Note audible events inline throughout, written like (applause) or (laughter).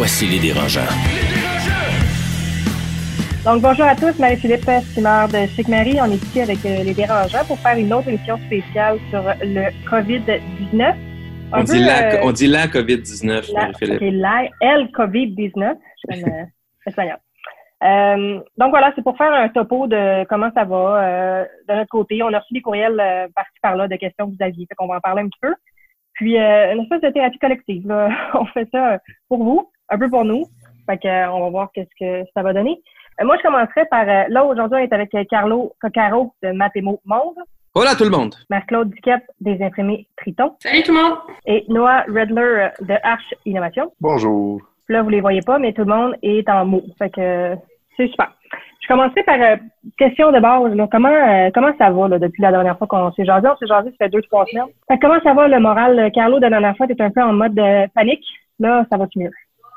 Voici les dérangeants. Donc, bonjour à tous, Marie-Philippe Simard de Chic Marie. On est ici avec euh, les dérangeants pour faire une autre émission spéciale sur le COVID-19. On, dit la, euh, on dit la COVID-19, Marie-Philippe. Okay, la, elle COVID-19. Je suis (laughs) espagnol. Euh, donc voilà, c'est pour faire un topo de comment ça va euh, de notre côté. On a reçu des courriels euh, par-ci par-là de questions que vous aviez, fait qu'on va en parler un petit peu. Puis euh, une espèce de thérapie collective. Là. (laughs) on fait ça pour vous, un peu pour nous. Fait que, on va voir qu'est-ce que ça va donner. moi, je commencerai par là aujourd'hui, on est avec Carlo Coccaro de Mathémo Monde. Hola tout le monde. Marc-Claude Duquette des imprimés Triton. Salut tout le monde. Et Noah Redler de Arch Innovation. Bonjour. Là, vous les voyez pas, mais tout le monde est en mots. Fait que c'est super. Je commencerai par euh, question de base. Là. Comment euh, comment ça va là, depuis la dernière fois qu'on s'est jasé? On s'est jasé, ça fait deux, trois semaines. Fait que comment ça va le moral? Carlo, de la dernière fois, tu un peu en mode de panique? Là, ça va-tu mieux?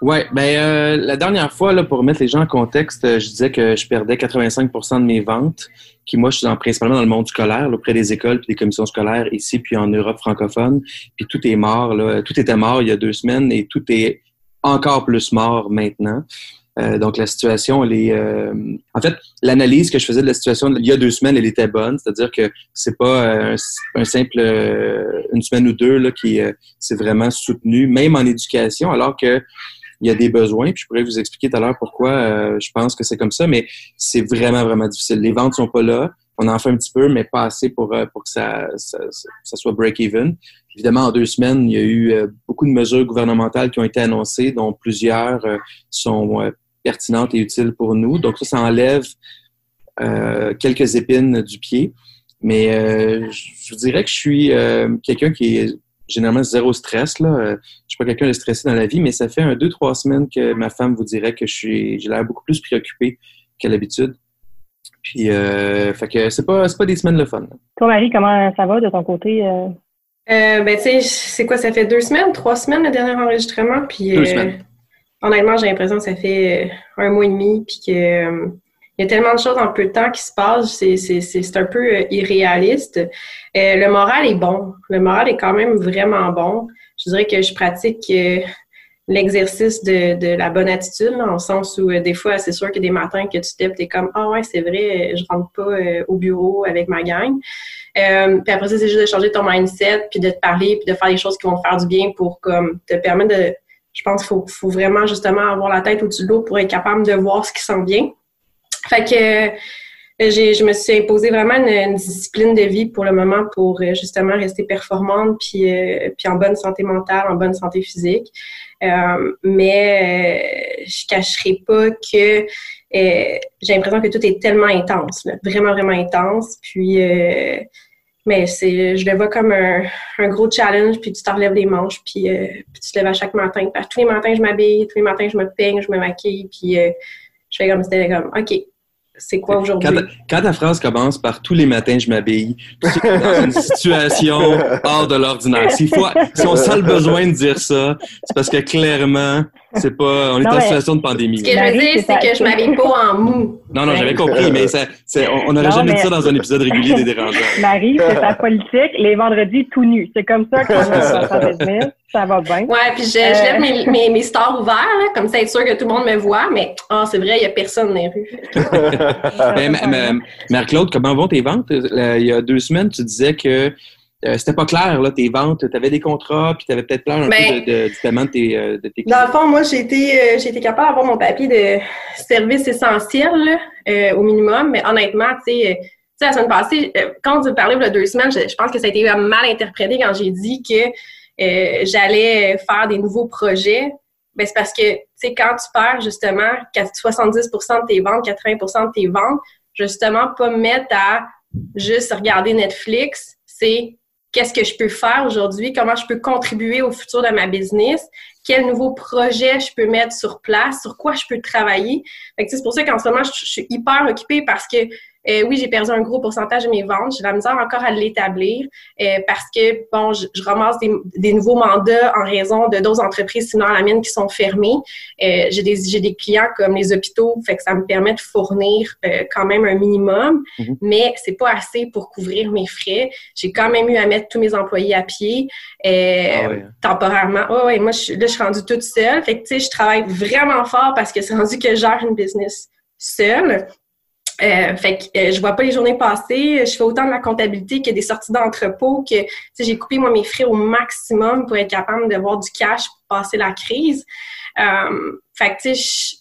Oui, ben euh, la dernière fois, là, pour remettre les gens en contexte, je disais que je perdais 85% de mes ventes, qui moi, je suis dans, principalement dans le monde scolaire, là, auprès des écoles puis des commissions scolaires ici, puis en Europe francophone. Puis tout est mort, là. Tout était mort il y a deux semaines et tout est encore plus mort maintenant. Euh, donc la situation, elle est. Euh, en fait, l'analyse que je faisais de la situation il y a deux semaines, elle était bonne. C'est-à-dire que c'est pas euh, un, simple une semaine ou deux là qui c'est vraiment soutenu, même en éducation, alors que il y a des besoins. Puis je pourrais vous expliquer tout à l'heure pourquoi je pense que c'est comme ça, mais c'est vraiment vraiment difficile. Les ventes sont pas là. On en fait un petit peu, mais pas assez pour pour que ça ça, soit break even. Évidemment, en deux semaines, il y a eu beaucoup de mesures gouvernementales qui ont été annoncées, dont plusieurs sont pertinente et utile pour nous. Donc ça, ça enlève euh, quelques épines du pied. Mais euh, je vous dirais que je suis euh, quelqu'un qui est généralement zéro stress. Là. Je suis pas quelqu'un de stressé dans la vie, mais ça fait un deux, trois semaines que ma femme vous dirait que je suis j'ai l'air beaucoup plus préoccupé qu'à l'habitude. Puis fait que c'est pas c'est pas des semaines le fun. Toi, Marie, comment ça va de ton côté? ben tu sais, c'est quoi, ça fait deux semaines, trois semaines le dernier enregistrement, puis deux semaines honnêtement, j'ai l'impression que ça fait euh, un mois et demi, puis que euh, il y a tellement de choses en peu de temps qui se passent, c'est un peu euh, irréaliste. le moral est bon. Le moral est quand même vraiment bon. Je dirais que je pratique l'exercice de, de, la bonne attitude, dans le sens où des fois, c'est sûr que des matins que tu t'es, t'es comme « Ah ouais, c'est vrai, je rentre pas au bureau avec ma gang. puis après ça, c'est juste de changer ton mindset, puis de te parler, puis de faire des choses qui vont te faire du bien pour comme te permettre de je pense qu'il faut, vraiment justement avoir la tête au-dessus de l'eau pour être capable de voir ce qui s'en vient. Fait que euh, je me suis imposé vraiment une, discipline de vie pour le moment pour euh, justement rester performante puis, euh, puis en bonne santé mentale, en bonne santé physique. mais je cacherai pas que j'ai l'impression que tout est tellement intense, vraiment, vraiment intense. Puis mais c'est, je le vois comme un, gros challenge, puis tu t'enlèves les manches, puis, euh, tu te lèves à chaque matin. Tous les matins, je m'habille, tous les matins, je me peigne, je me maquille, puis euh, je fais comme c'était comme, OK, c'est quoi aujourd'hui? Quand, ta phrase commence par tous les matins, je m'habille, dans une (laughs) situation hors de l'ordinaire. Si, si on sent le besoin de dire ça, c'est parce que clairement, c'est pas, on est en situation de pandémie. Ce que je veux dire, c'est que je m'habille pas en mou. Non, non, j'avais compris, mais ça, on n'aurait jamais dit ça dans un épisode régulier des dérangeants. (laughs) Marie, c'est sa politique, les vendredis tout nus. C'est comme ça qu'on va ça va bien. Ouais, puis je, lève euh, mes, (laughs) mes, mes, stars ouverts, là, comme ça, être sûr que tout le monde me voit, mais oh, c'est vrai, il n'y a personne dans les rues. (laughs) Mère-Claude, comment vont tes ventes? Euh, il y a deux semaines, tu disais que euh, c'était pas clair, là, tes ventes. Tu avais des contrats, puis tu avais peut-être peur un peu ben, de, du paiement de tes, euh, de tes Dans le fond, moi, j'ai été, euh, j'ai été capable d'avoir mon papier de service essentiel au minimum, mais honnêtement, tu sais, la semaine passée, quand tu parlais il y a deux semaines, je, pense que ça a été mal interprété quand j'ai dit que j'allais faire des nouveaux projets. Ben, c'est parce que, tu sais, quand tu perds justement 70% de tes ventes, 80% de tes ventes, justement, pas me mettre à juste regarder Netflix, c'est qu'est-ce que je peux faire aujourd'hui, comment je peux contribuer au futur de ma business, quel nouveau projet je peux mettre sur place, sur quoi je peux travailler. c'est pour ça qu'en ce moment, je, je, suis hyper occupée parce que euh, oui, j'ai perdu un gros pourcentage de mes ventes. J'ai la misère encore à l'établir euh, parce que, bon, je, ramasse des, des, nouveaux mandats en raison de d'autres entreprises, sinon la mienne, qui sont fermées. Euh, j'ai des, des clients comme les hôpitaux, fait que ça me permet de fournir euh, quand même un minimum, mm-hmm. mais c'est pas assez pour couvrir mes frais. J'ai quand même eu à mettre tous mes employés à pied euh, ah temporairement. Oh, ouais, moi, je, là, je suis rendue toute seule. Fait que, tu sais, je travaille vraiment fort parce que c'est (laughs) rendu que je gère une business seule. Euh, fait que euh, je vois pas les journées passer. Je fais autant de la comptabilité que des sorties d'entrepôt que j'ai coupé moi mes frais au maximum pour être capable de voir du cash pour passer la crise. Euh, fait que tu sais,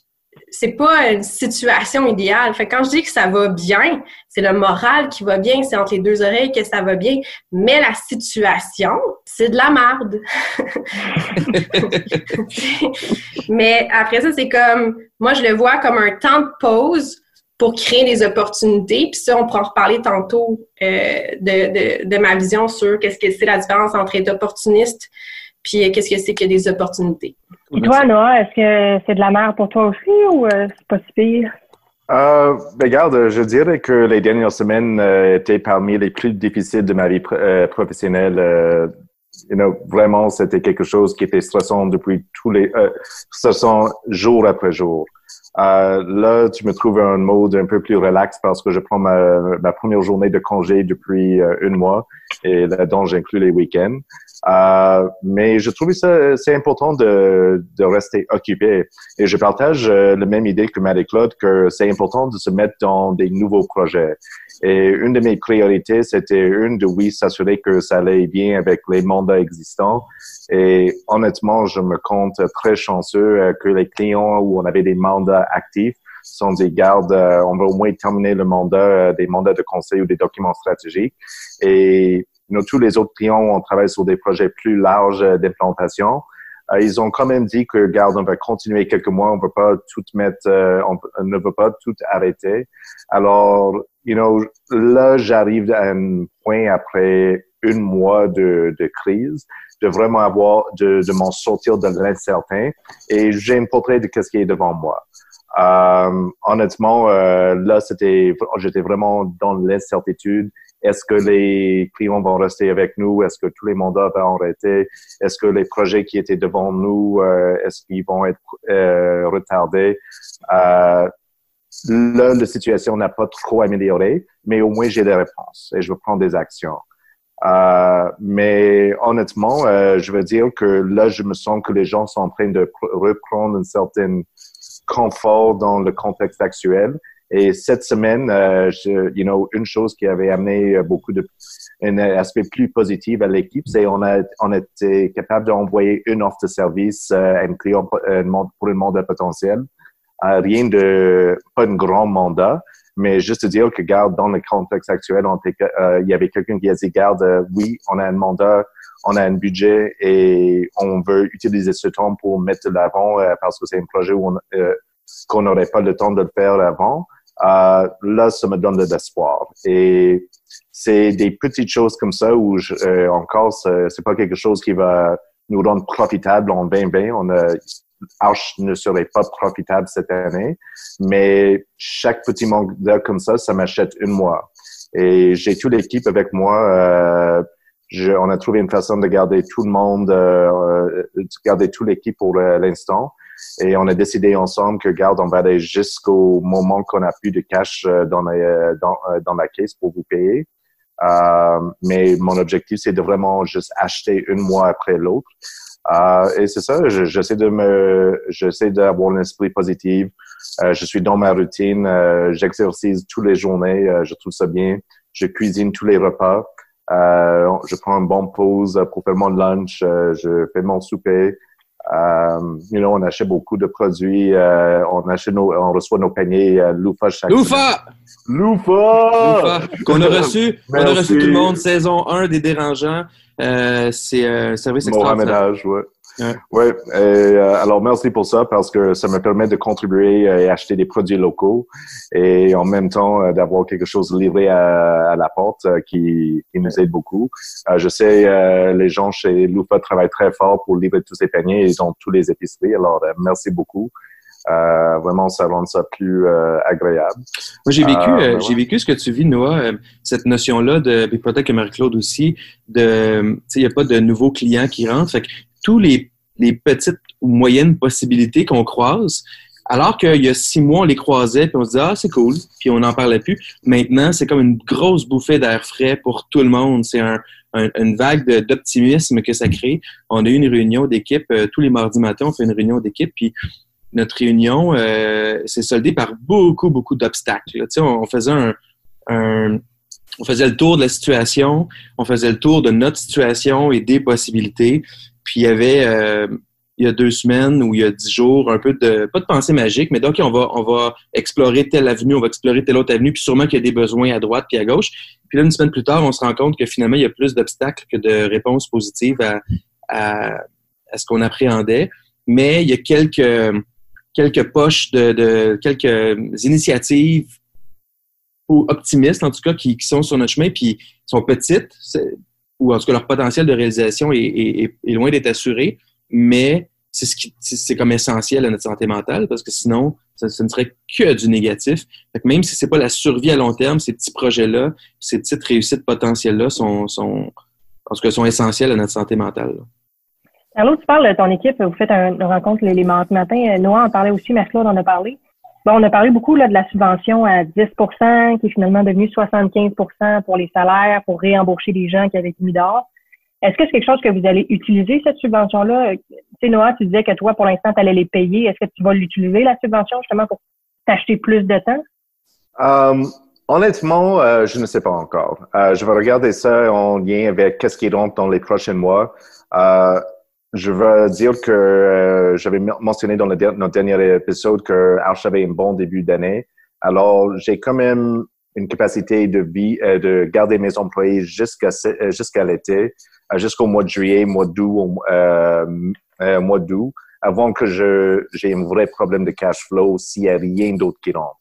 c'est pas une situation idéale. Fait que quand je dis que ça va bien, c'est le moral qui va bien, c'est entre les deux oreilles que ça va bien. Mais la situation, c'est de la merde. (laughs) (laughs) Mais après ça, c'est comme, moi, je le vois comme un temps de pause pour créer des opportunités. Puis ça, on pourra en reparler tantôt euh, de, de, ma vision sur qu'est-ce que c'est la différence entre être opportuniste puis euh, qu'est-ce que c'est que des opportunités. Et toi, Noah, est-ce que c'est de la merde pour toi aussi ou euh, c'est pas si pire? Euh, ben, regarde, je dirais que les dernières semaines étaient parmi les plus difficiles de ma vie professionnelle. You know, vraiment, c'était quelque chose qui était stressant depuis tous les, stressant jour après jour. Euh, là, tu me trouves un mode un peu plus relax parce que je prends ma, première journée de congé depuis euh, un mois et là-dedans, j'inclus les week-ends. Euh, mais je trouve ça c'est important de, de rester occupé et je partage la même idée que Marie-Claude que c'est important de se mettre dans des nouveaux projets. Et une de mes priorités, c'était une de oui s'assurer que ça allait bien avec les mandats existants. Et honnêtement, je me compte très chanceux que les clients où on avait des mandats actifs sont des gardes, on va au moins terminer le mandat, des mandats de conseil ou des documents stratégiques. Et nous, tous les autres clients, on travaille sur des projets plus larges d'implantation. Euh, ils ont quand même dit que, garde, on va continuer quelques mois, on ne peut pas tout mettre, euh, on, ne veut pas tout arrêter. Alors, you know, là, j'arrive à un point après un mois de, de crise de vraiment avoir, de, de m'en sortir de l'incertain et j'ai un portrait de ce qui est devant moi. Euh, honnêtement, euh, là, c'était, j'étais vraiment dans l'incertitude est-ce que les clients vont rester avec nous? Est-ce que tous les mandats vont arrêter? Est-ce que les projets qui étaient devant nous, euh, est-ce qu'ils vont être euh, retardés? Là, la situation n'a pas trop amélioré, mais au moins j'ai des réponses et je vais prendre des actions. Euh, mais honnêtement, euh, je veux dire que là, je me sens que les gens sont en train de reprendre un certain confort dans le contexte actuel et cette semaine, euh, you know, une chose qui avait amené beaucoup de un aspect plus positif à l'équipe, c'est on a on était capable d'envoyer une offre de service à un client pour un mandat potentiel. Rien de pas un grand mandat, mais juste dire que garde dans le contexte actuel, on il y avait quelqu'un qui a dit garde, oui, on a un mandat, on a un budget et on veut utiliser ce temps pour mettre de l'avant parce que c'est un projet où on qu'on n'aurait pas le temps de le faire avant. Euh, là, ça me donne de l'espoir. Et c'est des petites choses comme ça où je, euh, encore, c'est pas quelque chose qui va nous rendre profitable en 2020. On a, Arch ne serait pas profitable cette année, mais chaque petit mandat comme ça, ça m'achète une mois. Et j'ai toute l'équipe avec moi. Euh, je, on a trouvé une façon de garder tout le monde, euh, de garder toute l'équipe pour l'instant. Et on a décidé ensemble que, garde, on va aller jusqu'au moment qu'on a plus de cash euh, dans la, euh, dans, euh, dans la caisse pour vous payer. Euh, mais mon objectif, c'est de vraiment juste acheter une mois après l'autre. Euh, et c'est ça, j'essaie de me, j'essaie d'avoir un esprit positif. Euh, je suis dans ma routine, j'exercise toutes les journées, je trouve ça bien. Je cuisine tous les repas. je prends une bonne pause pour faire mon lunch. je fais mon souper. Euh, you know, on achète beaucoup de produits. Euh, on achète nos, on reçoit nos paniers euh, Loufa chaque Loufa! Loufa! Qu'on a reçu. (laughs) on a reçu tout le monde. Saison 1 des Dérangeants. Euh, c'est un service extraordinaire. ouais. Oui, euh, alors merci pour ça parce que ça me permet de contribuer et acheter des produits locaux et en même temps euh, d'avoir quelque chose livré à, la porte euh, qui, qui, nous aide beaucoup. je sais, les gens chez Loupa travaillent très fort pour livrer tous ces paniers. Ils ont tous les épiceries. Alors, merci beaucoup. Euh, vraiment, ça rend ça plus euh, agréable. Moi, j'ai vécu, euh, j'ai vécu ce que tu vis, Noah, cette notion-là de, peut-être que Marie-Claude aussi, de, tu sais, il n'y a pas de nouveaux clients qui rentrent. Fait que tous les, les petites ou moyennes possibilités qu'on croise, alors qu'il y a six mois, on les croisait, puis on se disait, ah, c'est cool, puis on n'en parlait plus. Maintenant, c'est comme une grosse bouffée d'air frais pour tout le monde. C'est un, une vague d'optimisme que ça crée. On a eu une réunion d'équipe, tous les mardis matins, on fait une réunion d'équipe, puis notre réunion euh, s'est soldée par beaucoup, beaucoup d'obstacles. On, on faisait un, on faisait le tour de la situation, on faisait le tour de notre situation et des possibilités. Puis il y avait euh, il y a deux semaines ou il y a dix jours un peu de pas de pensée magique, mais donc on va on va explorer telle avenue, on va explorer telle autre avenue, puis sûrement qu'il y a des besoins à droite puis à gauche. Puis là une semaine plus tard, on se rend compte que finalement il y a plus d'obstacles que de réponses positives à, à, à ce qu'on appréhendait. Mais il y a quelques quelques poches de, quelques initiatives ou optimistes, en tout cas, qui, sont sur notre chemin, puis sont petites, ou en tout cas leur potentiel de réalisation est, loin d'être assuré, mais c'est ce qui c'est comme essentiel à notre santé mentale parce que sinon ça, ne serait que du négatif. même si c'est pas la survie à long terme, ces petits projets-là, ces petites réussites potentielles-là sont, sont en tout cas sont essentiels à notre santé mentale. Carlo, tu parles de ton équipe, vous faites une rencontre les, les mardis matin. Noah en parlait aussi, Marc-Claude en a parlé. Bon, on a parlé beaucoup là, de la subvention à 10% qui est finalement devenue 75% pour les salaires, pour réembaucher les gens qui avaient mis dehors. Est-ce que c'est quelque chose que vous allez utiliser, cette subvention-là? Tu sais, Noah, tu disais que toi, pour l'instant, tu allais les payer. Est-ce que tu vas l'utiliser, la subvention, justement, pour t'acheter plus de temps? Um, honnêtement, euh, je ne sais pas encore. Euh, je vais regarder ça en lien avec qu'est-ce qui rentre dans les prochains mois. Euh, je veux dire que euh, j'avais mentionné dans le notre dernier épisode que Arch avait un bon début d'année. Alors, j'ai quand même une capacité de vie, euh, de garder mes employés jusqu'à euh, jusqu'à l'été, jusqu'au mois de juillet, mois d'août, mois d'août, avant que je j'ai un vrai problème de cash flow s'il y a rien d'autre qui rentre.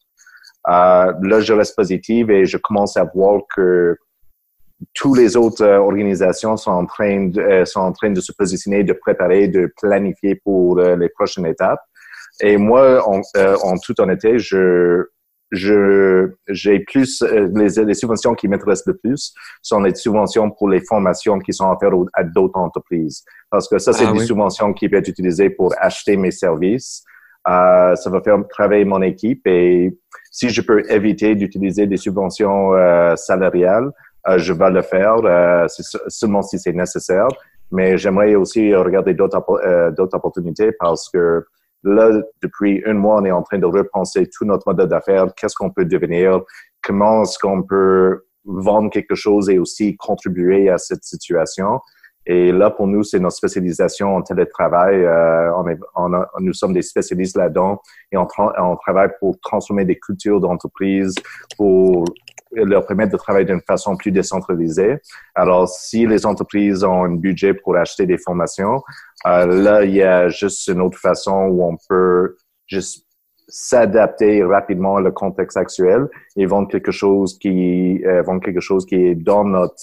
là, je reste positive et je commence à voir que toutes les autres euh, organisations sont en train de, euh, sont en train de se positionner, de préparer, de planifier pour euh, les prochaines étapes. Et moi, en, en toute honnêteté, je je j'ai plus les, les, subventions qui m'intéressent le plus sont les subventions pour les formations qui sont offertes à d'autres entreprises. Parce que ça c'est ah des subventions qui peuvent être utilisées pour acheter mes services. Euh, ça va faire travailler mon équipe et si je peux éviter d'utiliser des subventions euh, salariales euh, je vais le faire euh, seulement si c'est nécessaire. Mais j'aimerais aussi regarder euh, d'autres opportunités parce que là, depuis un mois, on est en train de repenser tout notre modèle d'affaires. Qu'est-ce qu'on peut devenir? Comment est-ce qu'on peut vendre quelque chose et aussi contribuer à cette situation? Et là, pour nous, c'est notre spécialisation en télétravail. Euh, on est, on a, nous sommes des spécialistes là-dedans et on, travaille pour transformer des cultures d'entreprise, pour leur permettre de travailler d'une façon plus décentralisée. Alors, si les entreprises ont un budget pour acheter des formations, euh, là, il y a juste une autre façon où on peut juste s'adapter rapidement au contexte actuel et vendre quelque chose qui euh, vendre quelque chose qui est dans notre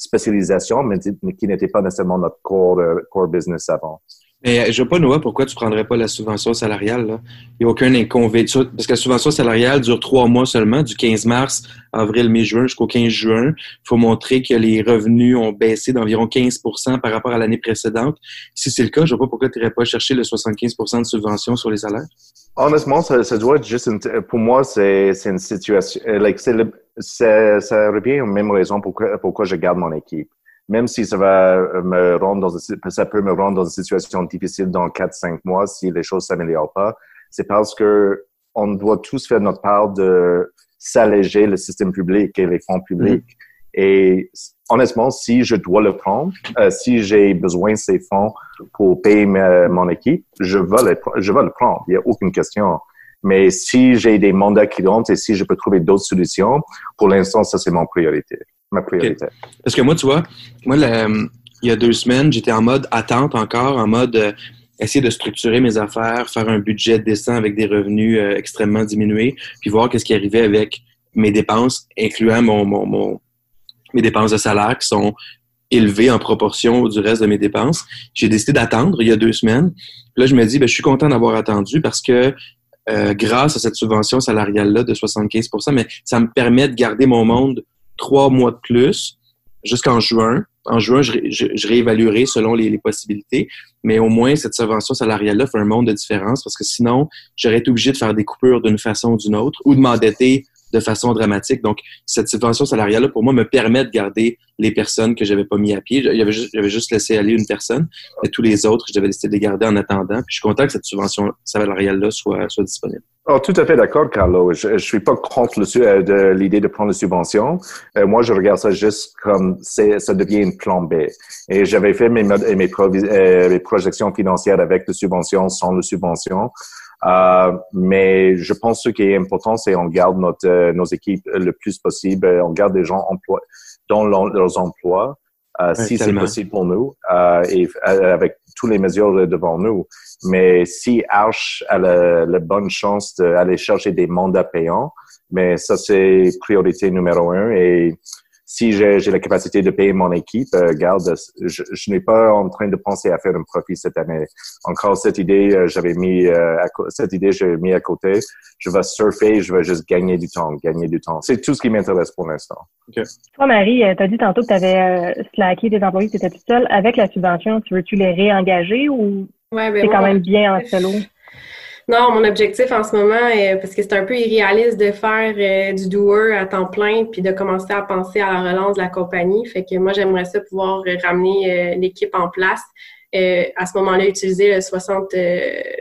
spécialisation, mais, qui n'était pas nécessairement notre core, euh, core business avant. Mais euh, je ne vois pas, Noah, pourquoi tu ne prendrais pas la subvention salariale. Il n'y a aucun inconvénient. Parce que la subvention salariale dure trois mois seulement, du 15 mars, avril, mai, juin jusqu'au 15 juin. Il faut montrer que les revenus ont baissé d'environ 15% par rapport à l'année précédente. Si c'est le cas, je ne vois pas pourquoi tu n'irais pas chercher le 75% de subvention sur les salaires. Honnêtement, ça, doit être juste une, pour moi, c'est une situation, euh, like, ça revient aux mêmes raisons pourquoi, pourquoi je garde mon équipe même si ça va me rendre dans ça peut me rendre dans une situation difficile dans 4-5 mois si les choses s'améliorent pas, c'est parce que on doit tous faire notre part de s'alléger le système public et les fonds publics. Mm-hmm. Et honnêtement, si je dois le prendre, euh, si j'ai besoin de ces fonds pour payer mon équipe, je vais le, je vais le prendre. Il n'y a aucune question. Mais si j'ai des mandats qui rentrent et si je peux trouver d'autres solutions, pour l'instant, ça, c'est mon priorité, ma priorité. Parce que moi, tu vois, moi, il y a deux semaines, j'étais en mode attente encore, en mode euh, essayer de structurer mes affaires, faire un budget décent avec des revenus euh, extrêmement diminués, puis voir qu'est-ce qui arrivait avec mes dépenses, incluant mon, mon, mon, mes dépenses de salaire qui sont élevées en proportion du reste de mes dépenses. J'ai décidé d'attendre il y a deux semaines. là, je me dis, ben, je suis content d'avoir attendu parce que euh, grâce à cette subvention salariale-là de 75% mais ça me permet de garder mon monde trois mois de plus jusqu'en juin. En juin, je, je, réévaluerai selon les, possibilités, mais au moins cette subvention salariale-là fait un monde de différence parce que sinon, j'aurais été obligé de faire des coupures d'une façon ou d'une autre ou de m'endetter de façon dramatique. Donc, cette subvention salariale-là, pour moi, me permet de garder les personnes que j'avais pas mis à pied. J'avais juste, j'avais laissé aller une personne, et tous les autres, je devais décider de les garder en attendant. Puis je suis content que cette subvention salariale-là soit, soit disponible. Oh, tout à fait d'accord, Carlo. Je, je suis pas contre le, euh, de l'idée de prendre la subvention. Euh, moi, je regarde ça juste comme ça devient une plan B. Et j'avais fait mes, mes, euh, mes projections financières avec la subvention, sans la subvention. Euh, mais je pense que ce qui est important, c'est on garde notre, euh, nos équipes le plus possible. On garde des gens emplois, dans leurs emplois, euh, si c'est possible pour nous, euh, et avec toutes les mesures devant nous. Mais si Arch a la, la bonne chance d'aller chercher des mandats payants, mais ça c'est priorité numéro un. Et si j'ai la capacité de payer mon équipe, euh, garde, je, je n'ai pas en train de penser à faire un profit cette année. Encore cette idée, euh, j'avais mis euh, cette idée, j'ai mis à côté. Je vais surfer, je vais juste gagner du temps, gagner du temps. C'est tout ce qui m'intéresse pour l'instant. Okay. Toi, Marie, tu as dit tantôt que tu avais slacké des employés, tu étais toute seule. Avec la subvention, tu veux-tu les réengager ou ouais, ben, c'est quand même bien en solo? Non, mon objectif en ce moment, est, parce que c'est un peu irréaliste de faire euh, du doer à temps plein puis de commencer à penser à la relance de la compagnie. Fait que moi, j'aimerais ça pouvoir ramener euh, l'équipe en place. Euh, à ce moment-là, utiliser le 60,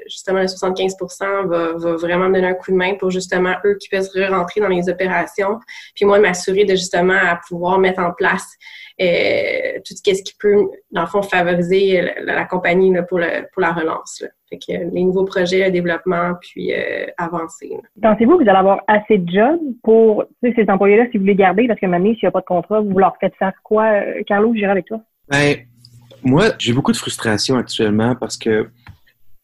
justement le 75 va, va vraiment me donner un coup de main pour justement eux qui puissent re-rentrer dans les opérations. Puis moi, m'assurer de justement à pouvoir mettre en place tout ce qui peut, dans le fond, favoriser la, compagnie là, pour, le, pour la relance. Là. Fait que les nouveaux projets, le développement, puis euh, avancer. Pensez-vous que vous allez avoir assez de jobs pour ces employés-là, si vous les gardez, parce que maintenant, s'il n'y a pas de contrat, vous leur faites faire quoi? Euh, Carlo, j'irai avec toi. Ben, moi, j'ai beaucoup de frustration actuellement parce que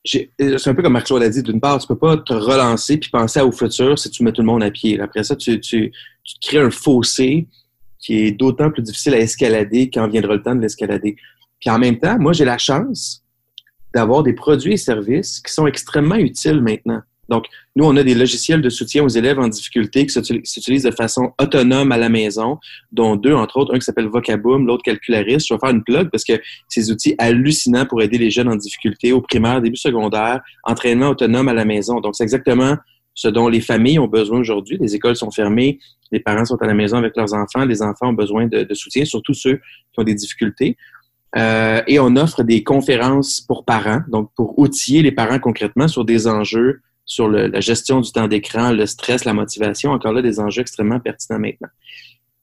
c'est un peu comme Marc-Claude a dit, d'une part, tu peux pas te relancer puis penser au futur si tu mets tout le monde à pied. Après ça, tu, tu, tu crées un fossé qui est d'autant plus difficile à escalader quand viendra le temps de l'escalader. Puis en même temps, moi, j'ai la chance d'avoir des produits et services qui sont extrêmement utiles maintenant. Donc, nous, on a des logiciels de soutien aux élèves en difficulté qui s'utilisent de façon autonome à la maison, dont deux, entre autres, un qui s'appelle Vocaboom, l'autre Calcularis. Je vais faire une plug parce que ces outils hallucinants pour aider les jeunes en difficulté au primaire, début secondaire, entraînement autonome à la maison. Donc, c'est exactement ce dont les familles ont besoin aujourd'hui. Les écoles sont fermées, les parents sont à la maison avec leurs enfants, les enfants ont besoin de, de soutien, surtout ceux qui ont des difficultés. Euh, et on offre des conférences pour parents, donc pour outiller les parents concrètement sur des enjeux, sur la gestion du temps d'écran, le stress, la motivation, encore là des enjeux extrêmement pertinents maintenant.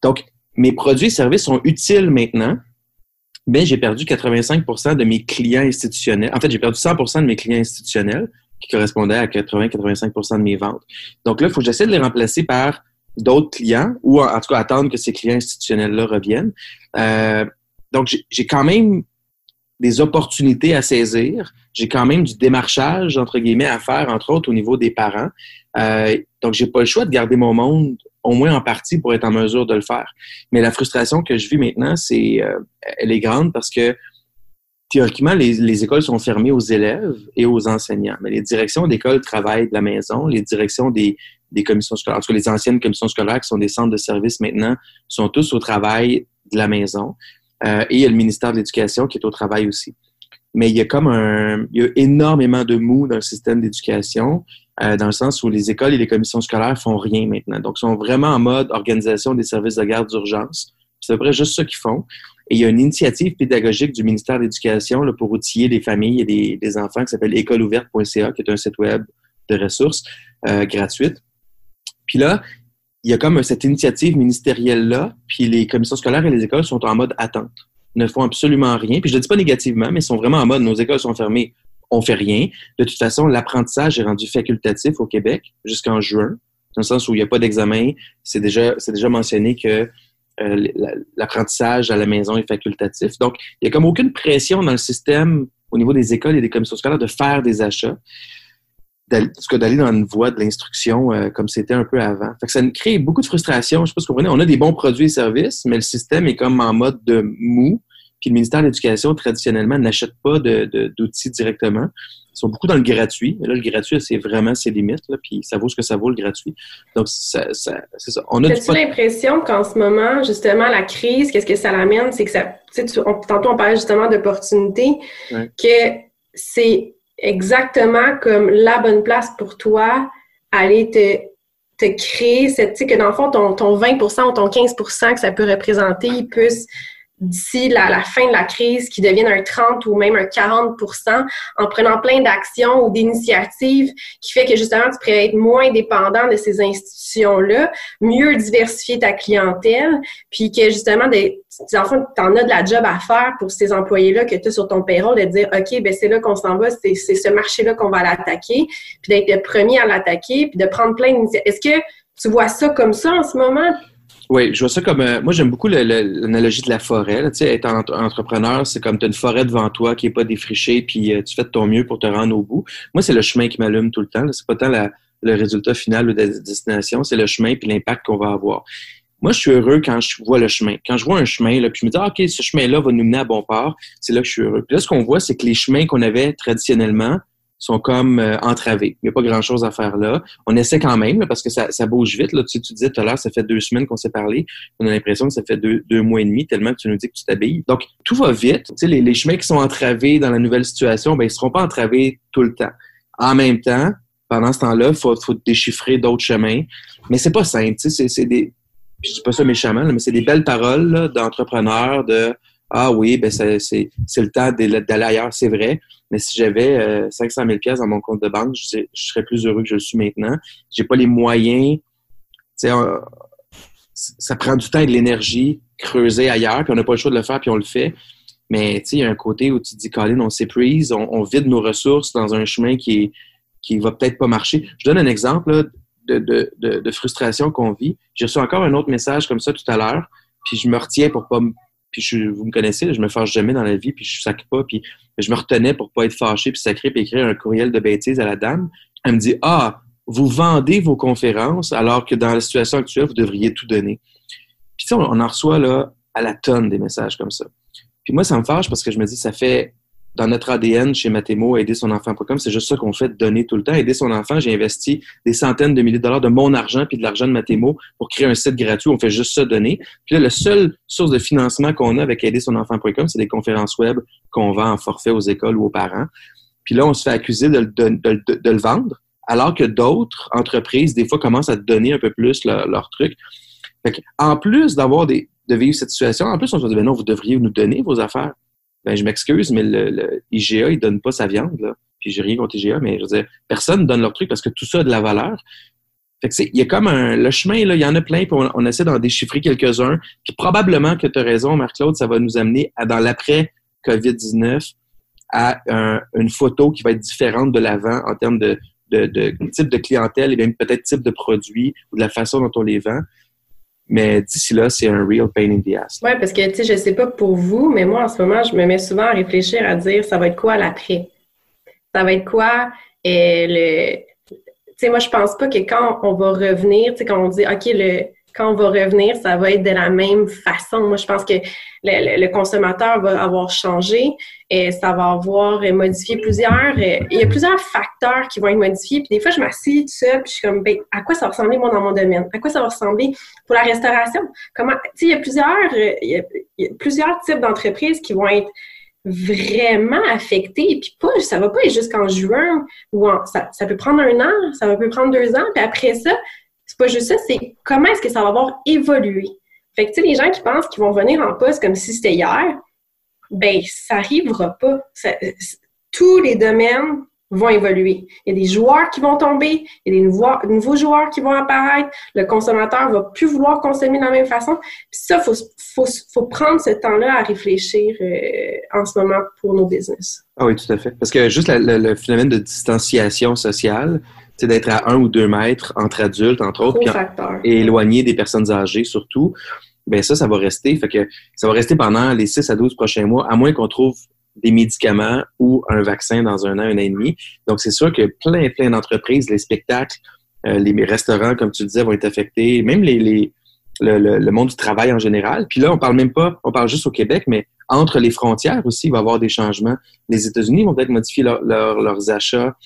Donc, mes produits et services sont utiles maintenant, mais j'ai perdu 85% de mes clients institutionnels. En fait, j'ai perdu 100% de mes clients institutionnels qui correspondaient à 80-85 de mes ventes. Donc là, il faut que j'essaie de les remplacer par d'autres clients ou en, tout cas attendre que ces clients institutionnels-là reviennent. Euh, donc, j'ai quand même des opportunités à saisir. J'ai quand même du démarchage, entre guillemets, à faire, entre autres au niveau des parents. Euh, donc, j'ai pas le choix de garder mon monde, au moins en partie, pour être en mesure de le faire. Mais la frustration que je vis maintenant, c'est, euh, elle est grande parce que théoriquement, les, les, écoles sont fermées aux élèves et aux enseignants. Mais les directions d'école travaillent de la maison. Les directions des, des commissions scolaires, en tout cas les anciennes commissions scolaires qui sont des centres de services maintenant, sont tous au travail de la maison. Euh, et il y a le ministère de l'Éducation qui est au travail aussi. Mais il y a comme un, il y a énormément de mou dans le système d'éducation, euh, dans le sens où les écoles et les commissions scolaires font rien maintenant. Donc, ils sont vraiment en mode organisation des services de garde d'urgence. C'est à peu près juste ça qu'ils font. Et il y a une initiative pédagogique du ministère de l'Éducation pour outiller les familles et les, enfants qui s'appelle écoleouverte.ca, qui est un site web de ressources euh, gratuites. Puis là, il y a comme cette initiative ministérielle-là, puis les commissions scolaires et les écoles sont en mode attente. ne font absolument rien. Puis je ne le dis pas négativement, mais ils sont vraiment en mode nos écoles sont fermées, on fait rien. De toute façon, l'apprentissage est rendu facultatif au Québec jusqu'en juin, dans le sens où il n'y a pas d'examen. C'est déjà, c'est déjà mentionné que euh, l'apprentissage à la maison est facultatif. Donc, il n'y a comme aucune pression dans le système au niveau des écoles et des commissions scolaires de faire des achats, d'aller dans une voie de l'instruction euh, comme c'était un peu avant. Ça crée beaucoup de frustration. Je sais pas si vous comprenez. On a des bons produits et services, mais le système est comme en mode de mou. Puis le ministère de l'Éducation, traditionnellement, n'achète pas d'outils directement. Ils sont beaucoup dans le gratuit. là, le gratuit, c'est vraiment ses limites. Là, puis ça vaut ce que ça vaut, le gratuit. Donc, ça, ça, c'est ça. On a As-tu l'impression qu'en ce moment, justement, la crise, qu'est-ce que ça l'amène? C'est que ça... Tu sais, tantôt, on parlait justement d'opportunités, que c'est exactement comme la bonne place pour toi aller te, te créer cette, tu sais, que dans le fond, ton, ton 20% ou ton 15% que ça peut représenter, il puisse d'ici la, la, fin de la crise qui devienne un 30 ou même un 40% en prenant plein d'actions ou d'initiatives qui fait que justement tu pourrais être moins dépendant de ces institutions-là, mieux diversifier ta clientèle, puis que justement, des, en fait, tu en as de la job à faire pour ces employés-là que tu as sur ton payroll, de dire OK, ben c'est là qu'on s'en va, c'est ce marché-là qu'on va l'attaquer, puis d'être le premier à l'attaquer, puis de prendre plein d'initiatives. Est-ce que tu vois ça comme ça en ce moment? Oui, je vois ça comme. Euh, moi, j'aime beaucoup l'analogie de la forêt. Sais, être entrepreneur, c'est comme tu as une forêt devant toi qui n'est pas défrichée, puis euh, tu fais de ton mieux pour te rendre au bout. Moi, c'est le chemin qui m'allume tout le temps. C'est pas tant le résultat final ou la destination, c'est le chemin puis l'impact qu'on va avoir. Moi, je suis heureux quand je vois le chemin. Quand je vois un chemin, là, puis je me dis, ah, OK, ce chemin-là va nous mener à bon port, c'est là que je suis heureux. Puis là, ce qu'on voit, c'est que les chemins qu'on avait traditionnellement, sont comme euh, entravés. Il n'y a pas grand-chose à faire là. On essaie quand même, parce que ça, ça, bouge vite. Là. Tu, tu disais tout à l'heure, ça fait deux semaines qu'on s'est parlé. On a l'impression que ça fait deux, mois et demi, tellement que tu nous dis que tu t'habilles. Donc, tout va vite. Tu sais, les, les, chemins qui sont entravés dans la nouvelle situation, ben, ils ne seront pas entravés tout le temps. En même temps, pendant ce temps-là, il faut, faut, déchiffrer d'autres chemins. Mais c'est pas simple. Tu sais, c'est des... Je dis pas ça méchamment, mais c'est des belles paroles d'entrepreneurs, de ah oui, ben c'est, le temps d'aller ailleurs, c'est vrai. Mais si j'avais euh, 500 000 pièces dans mon compte de banque, je, serais plus heureux que je le suis maintenant. J'ai pas les moyens. Ça prend du temps et de l'énergie creuser ailleurs, puis on n'a pas le choix de le faire, puis on le fait. Mais il y a un côté où tu te dis, Colin, on s'épuise, on, on, vide nos ressources dans un chemin qui est, qui va peut-être pas marcher. Je donne un exemple de, de, de, de, frustration qu'on vit. J'ai reçu encore un autre message comme ça tout à l'heure, puis je me retiens pour pas puis je, vous me connaissez, je me fâche jamais dans la vie, puis je sacre pas, puis je me retenais pour pas être fâché, puis sacré, puis écrire un courriel de bêtises à la dame. Elle me dit Ah, vous vendez vos conférences alors que dans la situation actuelle, vous devriez tout donner. Puis on, on en reçoit là à la tonne des messages comme ça. Puis moi, ça me fâche parce que je me dis, ça fait dans notre ADN chez Mathémo, aider son enfant.com, c'est juste ça qu'on fait, donner tout le temps. Aider son enfant, j'ai investi des centaines de milliers de dollars de mon argent puis de l'argent de Mathémo pour créer un site gratuit. On fait juste ça, donner. Puis là, la seule source de financement qu'on a avec aider son enfant.com, c'est des conférences web qu'on vend en forfait aux écoles ou aux parents. Puis là, on se fait accuser de, le vendre, alors que d'autres entreprises, des fois, commencent à donner un peu plus leur, truc. en plus d'avoir des, de vivre cette situation, en plus, on se dit, ben non, vous devriez nous donner vos affaires ben je m'excuse, mais le, IGA, il donne pas sa viande, là. Puis j'ai rien contre IGA, mais je veux dire, personne ne donne leur truc parce que tout ça a de la valeur. Fait que il y a comme un, le chemin, là, il y en a plein, puis on, essaie d'en déchiffrer quelques-uns. Puis probablement que tu as raison, Marc-Claude, ça va nous amener dans l'après-COVID-19 à une photo qui va être différente de l'avant en termes de, de, type de clientèle et même peut-être type de produit ou de la façon dont on les vend. Mais d'ici là, c'est un real pain in the ass. Oui, parce que, tu sais, je sais pas pour vous, mais moi, en ce moment, je me mets souvent à réfléchir à dire, ça va être quoi l'après? Ça va être quoi euh, le... Tu sais, moi, je pense pas que quand on va revenir, tu sais, quand on dit, OK, le quand on va revenir, ça va être de la même façon. Moi, je pense que le, consommateur va avoir changé et ça va avoir modifié plusieurs. Euh, il y a plusieurs facteurs qui vont être modifiés. Puis des fois, je m'assieds tout puis je suis comme, ben, à quoi ça va ressembler, moi, dans mon domaine? À quoi ça va ressembler pour la restauration? Comment, tu sais, il y a plusieurs, euh, il y a, plusieurs types d'entreprises qui vont être vraiment affectées. Puis pas, ça va pas être jusqu'en juin ou ça, ça peut prendre un an, ça peut prendre deux ans. Puis après ça, c'est pas juste ça, c'est comment est-ce que ça va avoir évolué. Fait que, tu sais, les gens qui pensent qu'ils vont venir en poste comme si c'était hier, ben, ça n'arrivera pas. tous les domaines vont évoluer. Il y a des joueurs qui vont tomber, il y a des nouveaux, joueurs qui vont apparaître, le consommateur va plus vouloir consommer de la même façon. Puis ça, il faut, prendre ce temps-là à réfléchir euh, en ce moment pour nos business. Ah oui, tout à fait. Parce que juste le phénomène de distanciation sociale, c'est d'être à un ou deux mètres entre adultes, entre autres, et éloigné des personnes âgées surtout. ben ça, ça va rester. Fait que ça va rester pendant les 6 à 12 prochains mois, à moins qu'on trouve des médicaments ou un vaccin dans un an, un an et demi. Donc, c'est sûr que plein, plein d'entreprises, les spectacles, euh, les restaurants, comme tu disais, vont être affectés, même les, les le, le, monde du travail en général. Puis là, on parle même pas, on parle juste au Québec, mais entre les frontières aussi, il va y avoir des changements. Les États-Unis vont peut-être modifier leurs achats,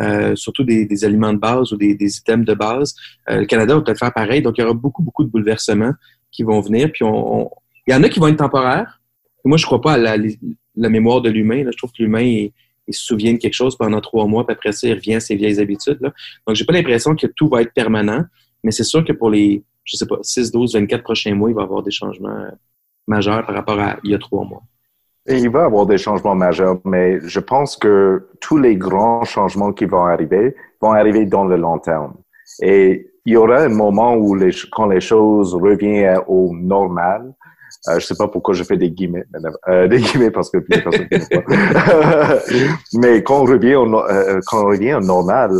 euh, surtout des, des, aliments de base ou des, des items de base. Euh, le Canada va peut-être faire pareil. Donc, il y aura beaucoup, beaucoup de bouleversements qui vont venir. Puis, on, il y en a qui vont être temporaires. Moi, je crois pas à la, mémoire de l'humain. Je trouve que l'humain, il, se souvient de quelque chose pendant trois mois, puis après ça, il revient à ses vieilles habitudes. Là. Donc, j'ai pas l'impression que tout va être permanent, mais c'est sûr que pour les, je sais pas, 6, 12, 24 prochains mois, il va y avoir des changements majeurs par rapport à il y a trois mois. Il va y avoir des changements majeurs, mais je pense que tous les grands changements qui vont arriver vont arriver dans le long terme. Et il y aura un moment où les, quand les choses reviennent au normal, euh, je sais pas pourquoi je fais des guillemets, euh, des guillemets parce que. (laughs) Mais quand on revient au, euh, quand on revient au normal,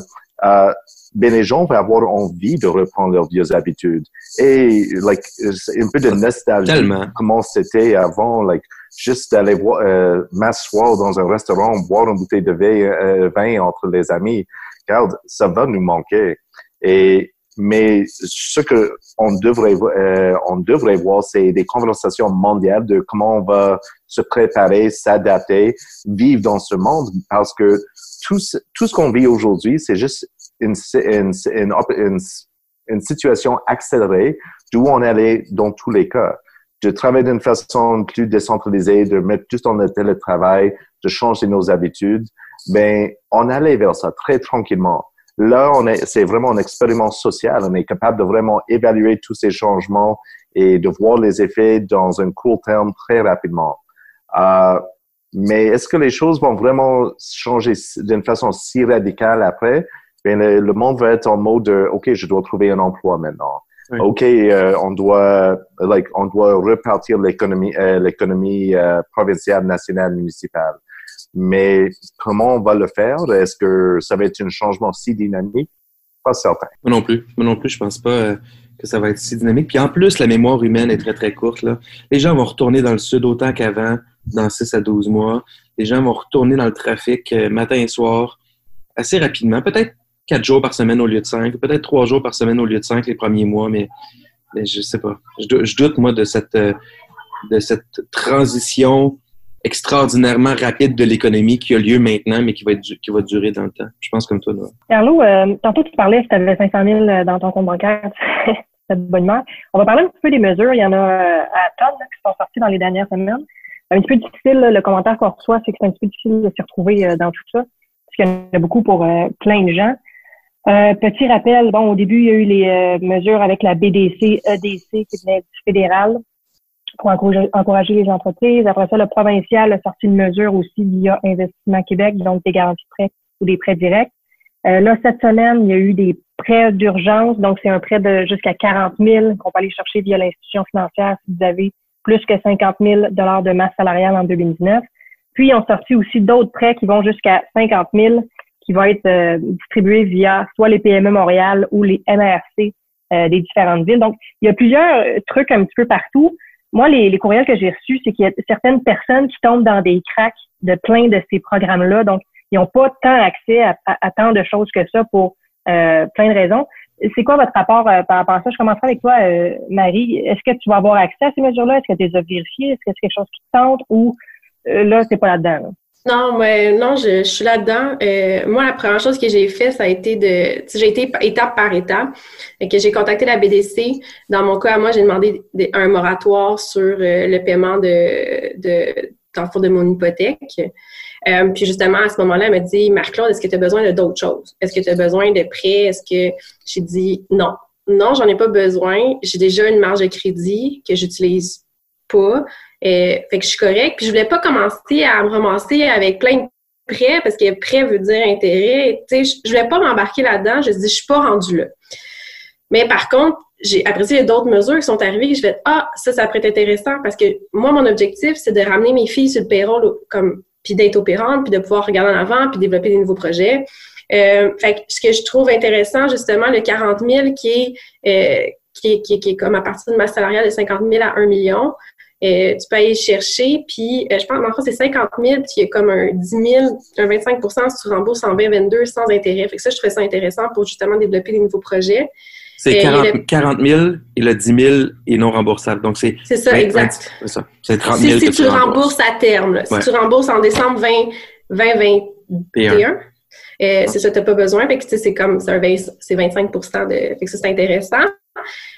euh, ben les gens vont avoir envie de reprendre leurs vieilles habitudes. Et like un peu de nostalgie Tellement. comment c'était avant, like juste d'aller voir euh, m'asseoir dans un restaurant, boire une bouteille de vin, vin entre les amis. Regarde, ça va nous manquer. Et mais ce que on devrait euh, on devrait voir, c'est des conversations mondiales de comment on va se préparer, s'adapter, vivre dans ce monde, parce que tout tout ce qu'on vit aujourd'hui, c'est juste une, situation accélérée d'où on allait dans tous les cas. De travailler d'une façon plus décentralisée, de mettre tout dans le télétravail, de changer nos habitudes, ben on allait vers ça très tranquillement. Là, on est, c'est vraiment un expériment social. On est capable de vraiment évaluer tous ces changements et de voir les effets dans un court terme très rapidement. Euh, mais est-ce que les choses vont vraiment changer d'une façon si radicale après? Bien, le, monde va être en mode de, OK, je dois trouver un emploi maintenant. OK, euh, on doit, like, on doit repartir l'économie, euh, l'économie euh, provinciale, nationale, municipale. Mais comment on va le faire? Est-ce que ça va être un changement si dynamique? Pas certain. Moi non plus. Moi non plus, je pense pas euh, que ça va être si dynamique. Puis en plus, la mémoire humaine est très, très courte. Là. Les gens vont retourner dans le sud autant qu'avant, dans 6 à 12 mois. Les gens vont retourner dans le trafic euh, matin et soir assez rapidement. Peut-être quatre jours par semaine au lieu de cinq, peut-être trois jours par semaine au lieu de cinq les premiers mois, mais, mais je sais pas. Je, doute, moi, de cette, euh, de cette transition extraordinairement rapide de l'économie qui a lieu maintenant, mais qui va, être, qui va durer dans le temps. Je pense comme toi. Carlo, euh, tantôt tu parlais tu avais 500 000 dans ton compte bancaire. (laughs) C'est de bonne. On va parler un petit peu des mesures. Il y en a euh, à tonnes qui sont sorties dans les dernières semaines. Un petit peu difficile, le commentaire qu'on reçoit, c'est que c'est un petit peu difficile de s'y retrouver dans tout ça, parce qu'il y en a beaucoup pour plein de gens. Petit rappel, bon, au début, il y a eu les mesures avec la BDC, EDC qui venait du fédéral pour encourager les entreprises. Après ça, le provincial a sorti une mesure aussi via Investissement Québec, donc des garanties prêts ou des prêts directs. Euh, là, cette semaine, il y a eu des prêts d'urgence, donc c'est un prêt de jusqu'à 40 000 qu'on peut aller chercher via l'institution financière si vous avez plus que 50 000 dollars de masse salariale en 2019. Puis, ils ont sorti aussi d'autres prêts qui vont jusqu'à 50 000 qui vont être euh, distribués via soit les PME Montréal ou les MRC euh, des différentes villes. Donc, il y a plusieurs trucs un petit peu partout moi, les, les courriels que j'ai reçus, c'est qu'il y a certaines personnes qui tombent dans des cracks de plein de ces programmes-là. Donc, ils n'ont pas tant accès à, à, tant de choses que ça pour euh, plein de raisons. C'est quoi votre rapport euh, par rapport à ça? Je commencerai avec toi, euh, Marie. Est-ce que tu vas avoir accès à ces mesures-là? Est-ce que tu les as vérifiées? Est-ce que c'est quelque chose qui te tente? Ou là, c'est pas là-dedans? Là? Non, mais non, je, je suis là-dedans. Euh, moi, la première chose que j'ai fait, ça a été de, j'ai été étape par étape, et que j'ai contacté la BDC. Dans mon cas, moi, j'ai demandé un moratoire sur euh, le paiement de, de, dans le de mon hypothèque. Euh, puis justement, à ce moment-là, elle m'a dit, Marc-Claude, est-ce que tu as besoin de d'autres choses? Est-ce que tu as besoin de prêts? Est-ce que j'ai dit non. Non, j'en ai pas besoin. J'ai déjà une marge de crédit que j'utilise pas. Euh, fait que je suis correcte. Puis je voulais pas commencer à me ramasser avec plein de prêts parce que prêt veut dire intérêt. Tu sais, je, voulais pas m'embarquer là-dedans. Je dis, je suis pas rendue là. Mais par contre, j'ai apprécié d'autres mesures qui sont arrivées je vais ah, ça, ça pourrait être intéressant parce que moi, mon objectif, c'est de ramener mes filles sur le payroll comme puis d'être opérante, puis de pouvoir regarder en avant, puis développer des nouveaux projets. Euh, fait que ce que je trouve intéressant, justement, le 40 000 qui est, euh, qui est, qui, est, comme à partir de masse salariale de 50 000 à 1 million. Euh, tu peux aller chercher, puis euh, je pense, en fait, c'est 50 000, puis il y a comme un 10 000, un 25 si tu rembourses en 2022 sans intérêt. Fait que ça, je trouvais ça intéressant pour justement développer des nouveaux projets. C'est 40, 000 et le 10 000 est non remboursable. Donc, c'est. C'est ça, exact. C'est ça. C'est 30 000 si, tu, rembourses à terme. Si tu rembourses en décembre 20, 2021, euh, c'est ça, tu n'as pas besoin. Fait que, c'est comme, c'est 25% de. Fait que ça, c'est intéressant.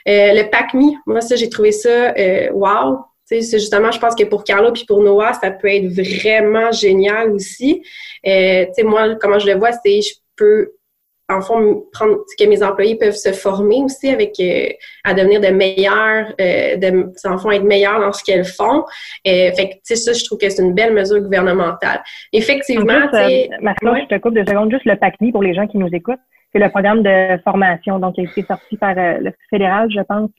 Euh, le PACMI, moi, ça, j'ai trouvé ça euh, wow. C'est justement, je pense que pour Carla puis pour Noah, ça peut être vraiment génial aussi. Euh, moi, comment je le vois, c'est je peux en fond, prendre que mes employés peuvent se former aussi avec euh, à devenir de meilleurs, euh, de, en fond, être meilleurs dans ce qu'elles font. Euh, fait que, tu sais, ça, je trouve que c'est une belle mesure gouvernementale. Effectivement, tu sais... Euh, je te coupe deux secondes, juste le PACNI pour les gens qui nous écoutent. C'est le programme de formation, donc, qui a été sorti par euh, le fédéral, je pense,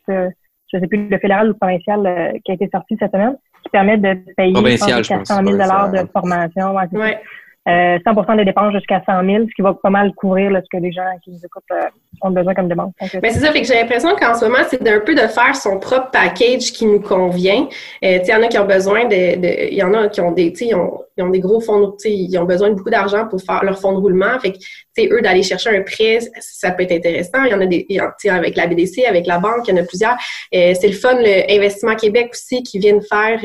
je sais plus, le fédéral ou le provincial qui a été sorti cette semaine, qui permet de payer 400 000 de formation. Ouais, euh, 100% des dépenses jusqu'à 100 000, ce qui va pas mal couvrir ce que les gens qui nous écoutent euh, ont besoin comme demande. Mais euh, ben, c'est ça, fait que j'ai l'impression qu'en ce moment, c'est un peu de faire son propre package qui nous convient. Euh, il y en a qui ont besoin de, il y en a qui ont des, ils ont, ils ont des gros fonds, ils ont besoin de beaucoup d'argent pour faire leur fonds de roulement. Fait que, eux, d'aller chercher un prêt, ça peut être intéressant. Il y en a des, avec la BDC, avec la banque, il y en a plusieurs. c'est le fun, le Investissement Québec aussi, qui viennent faire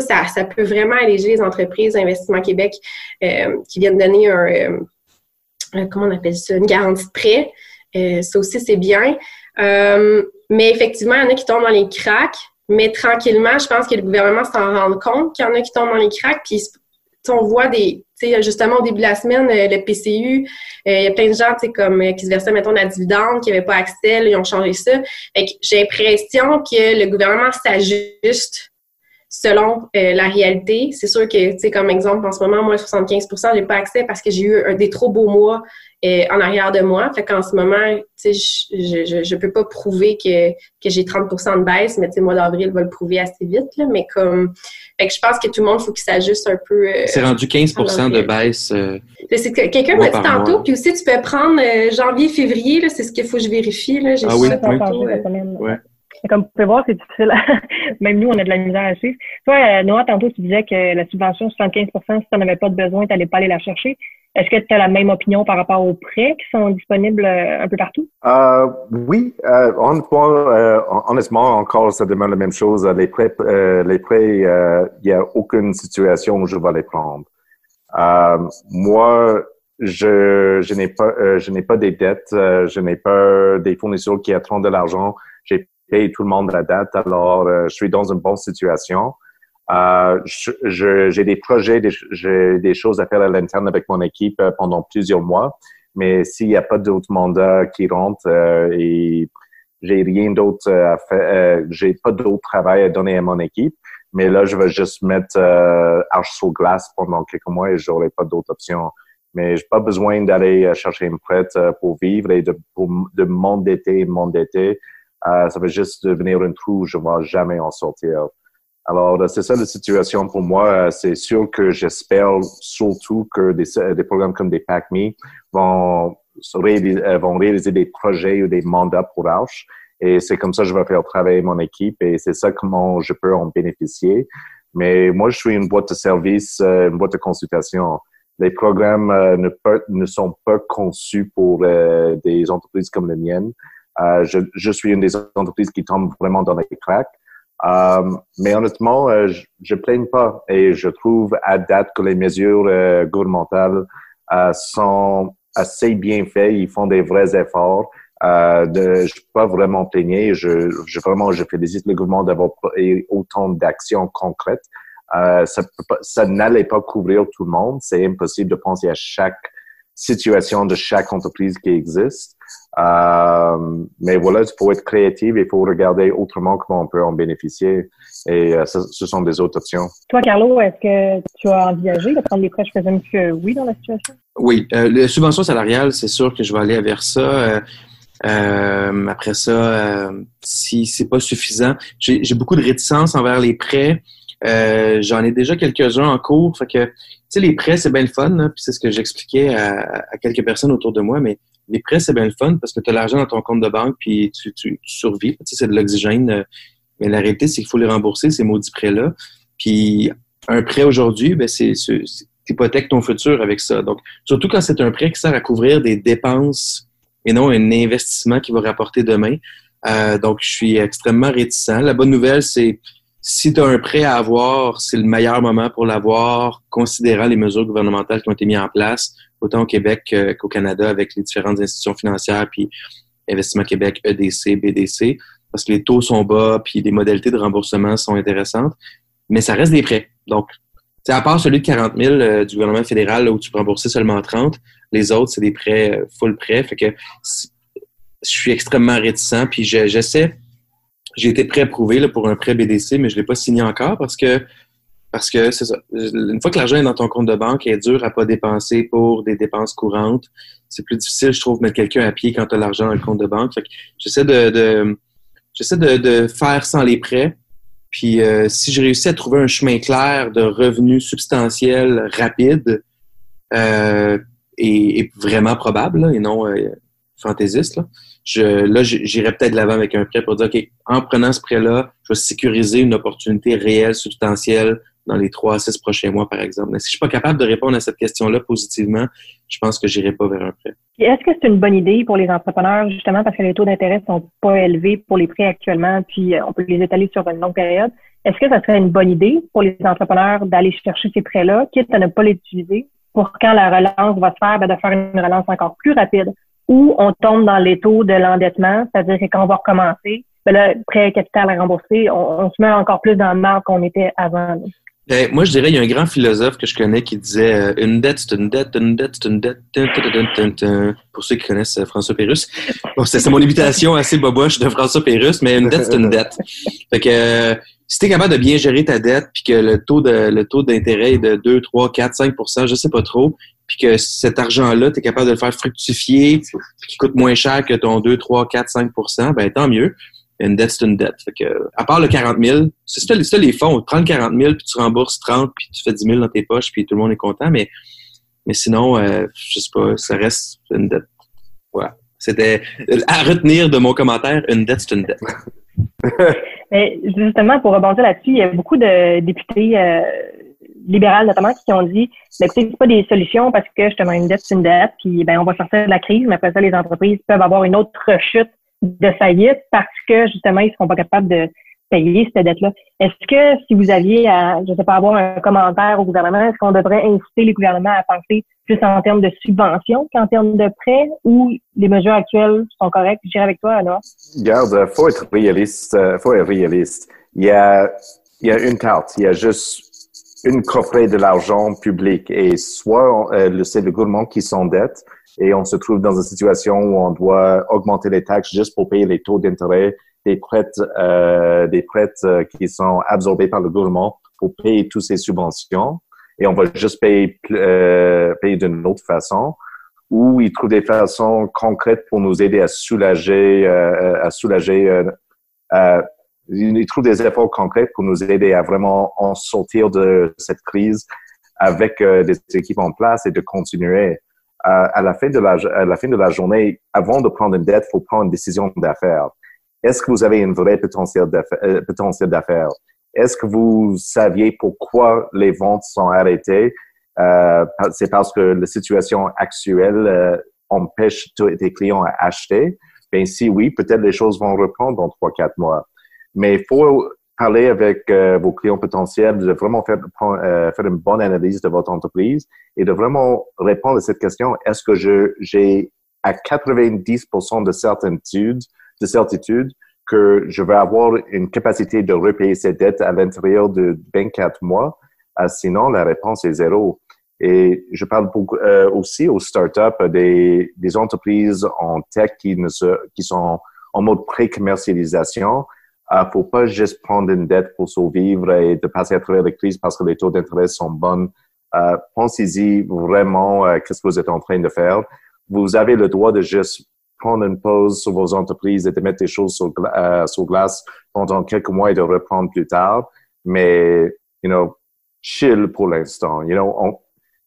ça, ça, peut vraiment alléger les entreprises, Investissement Québec, euh, qui viennent donner un, euh, euh, comment on appelle ça, une garantie de prêt. ça aussi, c'est bien. mais effectivement, il y en a qui tombent dans les cracks. Mais tranquillement, je pense que le gouvernement s'en rend compte qu'il y en a qui tombent dans les cracks. Puis on voit des, justement au début de la semaine, le PCU, il y a plein de gens, comme qui se versaient, mettons, la dividende, qui n'avaient pas accès, ils ont changé ça. j'ai l'impression que le gouvernement s'ajuste selon euh, la réalité. C'est sûr que, tu sais, comme exemple, en ce moment, moi, 75% j'ai pas accès parce que j'ai eu un, des trop beaux mois euh, en arrière de moi. Fait qu'en ce moment, tu sais, je, je, je, peux pas prouver que, que j'ai 30% de baisse, mais tu sais, mois d'avril va le prouver assez vite, là. Mais comme, fait que je pense que tout le monde, faut qu'il s'ajuste un peu. Euh, c'est rendu 15% de baisse. c'est que quelqu'un m'a dit tantôt, puis aussi, tu peux prendre janvier, février, là, c'est ce qu'il faut que je vérifie, là. J'ai ah oui, tantôt, ouais. Comme vous pouvez voir, c'est difficile. (laughs) Même nous, on a de la misère à suivre. Toi, euh, Noah, tantôt, tu disais que la subvention 75% si tu n'en avais pas de besoin, tu n'allais pas aller la chercher. Est-ce que tu as la même opinion par rapport aux prêts qui sont disponibles euh, un peu partout? Euh, oui. Euh, honnêtement, encore, ça demande la même chose. Les prêts, les prêts, il n'y a aucune situation où je vais les prendre. moi, je, je n'ai pas, je n'ai pas des dettes, je n'ai pas des fournisseurs qui attendent de l'argent. Paye tout le monde la date. Alors, euh, je suis dans une bonne situation. Euh, j'ai des projets, j'ai des choses à faire à l'interne avec mon équipe euh, pendant plusieurs mois. Mais s'il n'y a pas d'autres mandats qui rentrent euh, et j'ai rien d'autre à faire, j'ai pas d'autre travail à donner à mon équipe. Mais là, je vais juste mettre euh, arche sur glace pendant quelques mois et j'aurai pas d'autres options. Mais j'ai pas besoin d'aller chercher une prête pour vivre et de, pour, de m'endetter, m'endetter. Euh, ça va juste devenir un trou, je ne vais jamais en sortir. Alors, euh, c'est ça la situation pour moi. Euh, c'est sûr que j'espère surtout que des, programmes comme des PACME vont réaliser, des projets ou des mandats pour Arch. Et c'est comme ça que je vais faire travailler mon équipe et c'est ça comment je peux en bénéficier. Mais moi, je suis une boîte de service, une boîte de consultation. Les programmes ne, sont pas conçus pour des entreprises comme les miennes. Euh, je, je, suis une des entreprises qui tombe vraiment dans les cracks. Euh, mais honnêtement, euh, je, je plains pas et je trouve à date que les mesures euh, gouvernementales euh, sont assez bien faites. Ils font des vrais efforts. Euh, de, je peux pas vraiment plaigner. Je, je vraiment, je félicite le gouvernement d'avoir autant d'actions concrètes. Ça, ça n'allait pas couvrir tout le monde. C'est impossible de penser à chaque situation de chaque entreprise qui existe. Euh, mais voilà, pour être créatif, il faut regarder autrement comment on peut en bénéficier. Et euh, ce, ce, sont des autres options. Toi, Carlo, est-ce que tu as envisagé de prendre des prêts? Je présume que oui dans la situation. Oui. Euh, les subventions salariales, c'est sûr que je vais aller vers ça. Euh, euh après ça, euh, si c'est pas suffisant, j'ai beaucoup de réticence envers les prêts. Euh, j'en ai déjà quelques-uns en cours. Fait que, tu sais, les prêts, c'est bien le fun, puis c'est ce que j'expliquais à, quelques personnes autour de moi, mais les prêts, c'est bien le fun parce que tu as l'argent dans ton compte de banque puis tu, tu, survis. Tu sais, c'est de l'oxygène. Euh, mais la réalité, c'est qu'il faut les rembourser, ces maudits prêts-là. Puis un prêt aujourd'hui, ben c'est hypothèques ton futur avec ça. Donc, surtout quand c'est un prêt qui sert à couvrir des dépenses et non un investissement qui va rapporter demain. Euh, donc, je suis extrêmement réticent. La bonne nouvelle, c'est si tu as un prêt à avoir, c'est le meilleur moment pour l'avoir, considérant les mesures gouvernementales qui ont été mises en place, autant au Québec qu'au Canada avec les différentes institutions financières, puis Investissement Québec, EDC, BDC, parce que les taux sont bas, puis les modalités de remboursement sont intéressantes, mais ça reste des prêts. Donc, à part celui de 40 000 euh, du gouvernement fédéral où tu peux rembourser seulement 30, les autres, c'est des prêts euh, full prêts. Fait que je suis extrêmement réticent, puis j'essaie j'ai été pré-approuvé là, pour un prêt BDC, mais je ne l'ai pas signé encore parce que parce que c'est ça. Une fois que l'argent est dans ton compte de banque, il est dur à pas dépenser pour des dépenses courantes. C'est plus difficile, je trouve, de mettre quelqu'un à pied quand tu as l'argent dans le compte de banque. j'essaie de, j'essaie de, faire sans les prêts. Puis euh, si je réussis à trouver un chemin clair de revenus substantiels rapide euh, et, vraiment probable, et non euh, fantaisiste, là, je, là, j'irais peut-être de l'avant avec un prêt pour dire, OK, en prenant ce prêt-là, je vais sécuriser une opportunité réelle, substantielle dans les trois à six prochains mois, par exemple. Mais si je suis pas capable de répondre à cette question-là positivement, je pense que j'irai pas vers un prêt. Est-ce que c'est une bonne idée pour les entrepreneurs, justement, parce que les taux d'intérêt sont pas élevés pour les prêts actuellement, puis euh, on peut les étaler sur une longue période? Est-ce que ça serait une bonne idée pour les entrepreneurs d'aller chercher ces prêts-là, quitte à ne pas les utiliser, pour quand la relance va se faire, ben, de faire une relance encore plus rapide? Ou on tombe dans les taux de l'endettement, c'est-à-dire que quand on va recommencer, ben là, prêt capital à rembourser, on, se met encore plus dans le mal qu'on était avant. Ben, moi, je dirais, il y a un grand philosophe que je connais qui disait euh, une dette, c'est une dette, une dette, c'est une dette. Pour ceux qui connaissent euh, François Pérusse. c'est mon imitation assez boboche de François Pérusse, mais une dette, c'est une dette. Fait que euh, si tu es capable de bien gérer ta dette, puis que le taux de le taux d'intérêt est de 2, 3, 4, 5% je sais pas trop, puis que cet argent-là, tu es capable de le faire fructifier, puis qui coûte moins cher que ton 2, 3, 4, 5% ben tant mieux. Une dette, c'est une dette. À part le 40 000, c'est ça, les fonds. Prends le 40 000, puis tu rembourses 30, puis tu fais 10 000 dans tes poches, puis tout le monde est content. Mais, mais sinon, euh, je sais pas, ça reste une dette. Voilà. C'était à retenir de mon commentaire, une dette, c'est une dette. (laughs) mais justement, pour rebondir là-dessus, il y a beaucoup de députés euh, libérales notamment qui ont dit ben, écoutez, c'est pas des solutions parce que justement une dette, c'est une dette, puis ben on va sortir de la crise, mais après ça, les entreprises peuvent avoir une autre chute de faillite parce que justement, ils ne seront pas capables de payer cette dette-là. Est-ce que si vous aviez je sais pas, avoir un commentaire au gouvernement, est-ce qu'on devrait inciter les gouvernements à penser plus en termes de subventions qu'en termes de prêts ou les mesures actuelles sont correctes? Je dirais avec toi, alors. Garde, faut être réaliste, euh, faut être réaliste. Il y a, il y a une carte, il y a juste une coffret de l'argent public et soit euh, c'est le gouvernement qui s'endette et on se trouve dans une situation où on doit augmenter les taxes juste pour payer les taux d'intérêt des prêts, euh, des prêts euh, qui sont absorbés par le gouvernement pour payer toutes ces subventions et on va juste payer, euh, payer d'une autre façon ou ils trouvent des façons concrètes pour nous aider à soulager, euh, à soulager euh, ils trouvent des efforts concrets pour nous aider à vraiment en sortir de cette crise avec euh, des équipes en place et de continuer. Euh, à, la fin de la, à la fin de la journée, avant de prendre une dette, il faut prendre une décision d'affaires. Est-ce que vous avez une vraie potentiel euh, d'affaires? Est-ce que vous saviez pourquoi les ventes sont arrêtées? Euh, c'est parce que la situation actuelle empêche tes clients à acheter? Ben si oui, peut-être les choses vont reprendre dans trois, quatre mois. Mais il faut parler avec euh, vos clients potentiels, de vraiment faire, euh, faire une bonne analyse de votre entreprise et de vraiment répondre à cette question. Est-ce que je, j'ai à 90% de certitude, de certitude que je vais avoir une capacité de repayer cette dette à l'intérieur de 24 mois? Euh, sinon, la réponse est zéro. Et je parle beaucoup, aussi aux startups, des, des entreprises en tech qui, ne se, qui sont en mode pré-commercialisation ne euh, faut pas juste prendre une dette pour survivre et de passer à travers la crise parce que les taux d'intérêt sont bons. Euh, pensez-y vraiment euh, qu'est-ce que vous êtes en train de faire. Vous avez le droit de juste prendre une pause sur vos entreprises et de mettre des choses sur, sur glace pendant quelques mois et de reprendre plus tard. Mais, you know, chill pour l'instant. You know, on,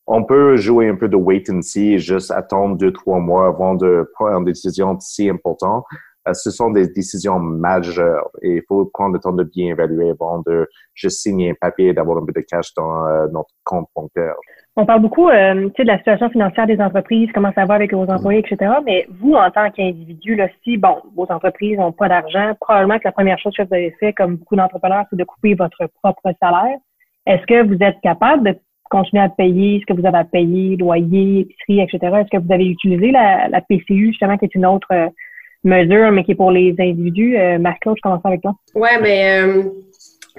on peut jouer un peu de wait and see et juste attendre deux, trois mois avant de prendre une décision si importante. Euh, ce sont des décisions majeures et il faut prendre le temps de bien évaluer avant de juste signer un papier d'avoir un peu de cash dans euh, notre compte bancaire. On parle beaucoup euh, de la situation financière des entreprises, comment ça va avec vos employés, etc. Mais vous, en tant qu'individu, si bon, vos entreprises n'ont pas d'argent, probablement que la première chose que vous avez fait, comme beaucoup d'entrepreneurs, c'est de couper votre propre salaire. Est-ce que vous êtes capable de continuer à payer ce que vous avez à payer, loyer, épicerie, etc. Est-ce que vous avez utilisé la, la PCU, justement, qui est une autre mesure, mais qui est pour les individus? Euh, Marc-Claude, je commence avec toi. Mais ben, euh,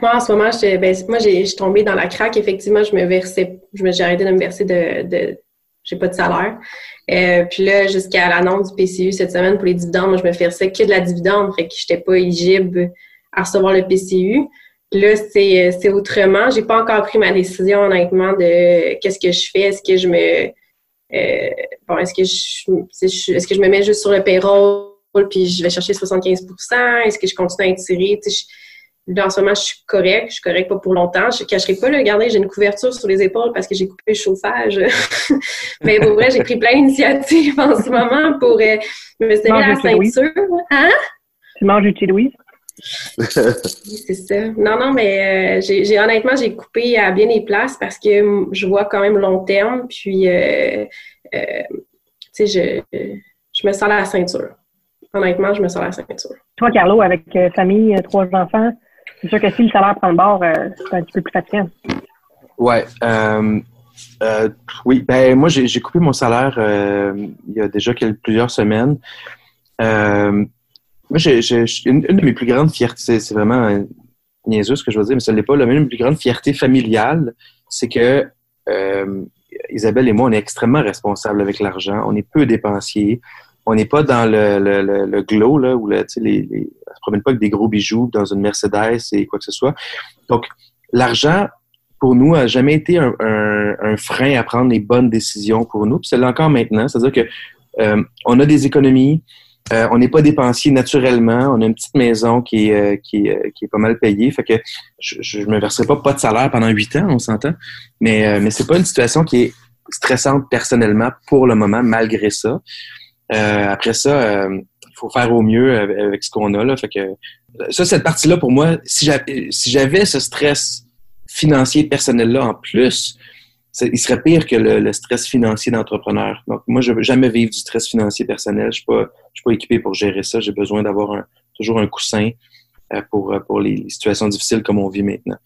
moi, en ce moment, je, ben, moi, j'ai tombé dans la craque. Effectivement, je me versais, je j'ai arrêté de me verser de, de j'ai pas de salaire. Euh, puis là, jusqu'à l'annonce du PCU cette semaine pour les dividendes, moi, je me versais que de la dividende, fait que j'étais pas éligible à recevoir le PCU. Là, c'est, c'est autrement. J'ai pas encore pris ma décision, honnêtement, de qu'est-ce que je fais. Est-ce que je me. Euh, bon, est-ce que je, est-ce que je me mets juste sur le payroll? Puis je vais chercher 75% Est-ce que je continue à étirer? là, en ce moment, je suis correct. Je suis correct pas pour longtemps. Je ne cacherai pas, là, regardez, j'ai une couverture sur les épaules parce que j'ai coupé le chauffage. (laughs) Mais pour vrai, j'ai pris plein d'initiatives en ce moment pour euh, me serrer la ceinture. Hein? Tu manges du Louise? c'est ça. Non, non, mais euh, j'ai, honnêtement, j'ai coupé à bien des places parce que je vois quand même long terme. Puis, euh, euh, tu sais, je, je me sens la ceinture. Honnêtement, je me sens la ceinture. Toi, Carlo, avec famille, trois enfants, c'est sûr que si le salaire prend le bord, c'est un petit peu plus fatigant. Ouais. oui, ben moi, j'ai, coupé mon salaire il y a déjà quelques, plusieurs semaines. Moi, j'ai, une, de mes plus grandes fiertés, c'est, vraiment niaiseux ce que je veux dire, mais ce n'est pas. La même plus grande fierté familiale, c'est que euh, Isabelle et moi, on est extrêmement responsables avec l'argent. On est peu dépensiers. On n'est pas dans le, le, le, glow, là, où là, les, se promène pas avec des gros bijoux dans une Mercedes et quoi que ce soit. Donc, l'argent, pour nous, a jamais été un, un, frein à prendre les bonnes décisions pour nous. C'est là encore maintenant. C'est-à-dire que euh, on a des économies, euh, on n'est pas dépensier naturellement. On a une petite maison qui est, euh, qui, euh, qui est pas mal payée. Fait que je, ne me verserai pas pas de salaire pendant huit ans, on s'entend. Mais, mais c'est pas une situation qui est stressante personnellement pour le moment, malgré ça. Après ça, il faut faire au mieux avec, ce qu'on a. Là. Fait que ça, cette partie-là, pour moi, si j'avais ce stress financier personnel-là en plus, il serait pire que le, stress financier d'entrepreneur. Donc, moi, je ne veux jamais vivre du stress financier personnel. Je ne suis, pas, équipé pour gérer ça. J'ai besoin d'avoir toujours un coussin euh, pour, euh, pour les situations difficiles comme on vit maintenant.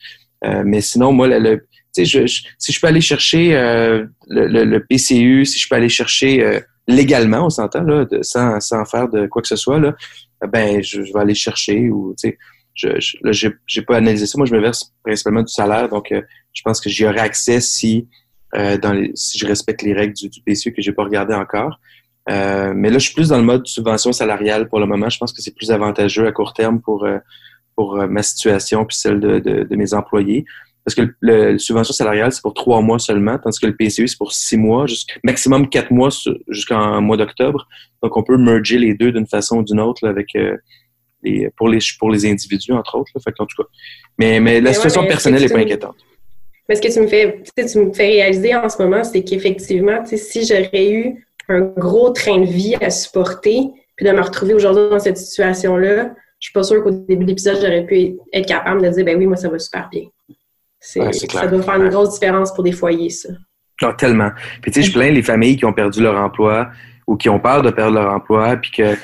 Euh, mais sinon, moi, le, si je peux aller chercher le, PCU, si je peux aller chercher légalement, on s'entend, là, sans, sans faire de quoi que ce soit, là, ben, je, vais aller chercher ou, tu sais, je, je j'ai pas analysé ça. Moi, je me verse principalement du salaire, donc je pense que j'y aurai accès si, euh, dans les, si je respecte les règles du, du PCU que j'ai pas regardé encore. Euh, mais là, je suis plus dans le mode subvention salariale pour le moment. Je pense que c'est plus avantageux à court terme pour, euh, pour ma situation puis celle de, de, mes employés. Parce que le, subvention salariale, c'est pour trois mois seulement, tandis que le PCU, c'est pour six mois, maximum quatre mois jusqu'en mois d'octobre. Donc, on peut merger les deux d'une façon ou d'une autre avec les, pour, les, pour les individus, entre autres. Là. Fait en tout cas. Mais, mais la situation personnelle n'est pas inquiétante. Mais ce que tu me fais, tu me fais réaliser en ce moment, c'est qu'effectivement, si j'aurais eu un gros train de vie à supporter, puis de me retrouver aujourd'hui dans cette situation-là, je suis pas sûre qu'au début de l'épisode, j'aurais pu être capable de dire, ben oui, moi, ça va super bien. C'est, ça doit faire une grosse différence pour des foyers, ça. Non, ah, tellement. Puis tu sais, je plains les familles qui ont perdu leur emploi ou qui ont peur de perdre leur emploi, puis que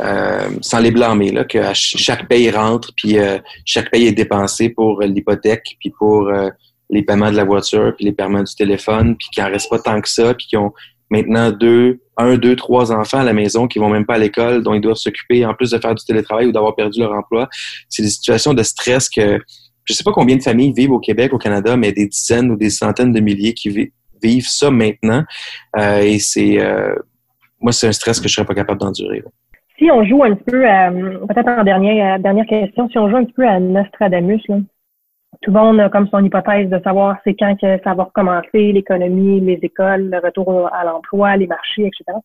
euh, sans les blâmer, là, que chaque paye rentre, puis euh, chaque paye est dépensé pour l'hypothèque, puis pour euh, les paiements de la voiture, puis les paiements du téléphone, puis qu'il n'en reste pas tant que ça, puis qui ont maintenant deux, un, deux, trois enfants à la maison qui vont même pas à l'école, dont ils doivent s'occuper en plus de faire du télétravail ou d'avoir perdu leur emploi. C'est des situations de stress que je sais pas combien de familles vivent au Québec, au Canada, mais des dizaines ou des centaines de milliers qui vivent ça maintenant. Euh, et c'est euh, moi, c'est un stress que je serais pas capable d'endurer. Si on joue un peu, euh, peut-être en dernière, dernière question, si on joue un petit peu à Nostradamus, là, tout le monde a comme son hypothèse de savoir c'est quand que ça va recommencer, l'économie, les écoles, le retour à l'emploi, les marchés, etc.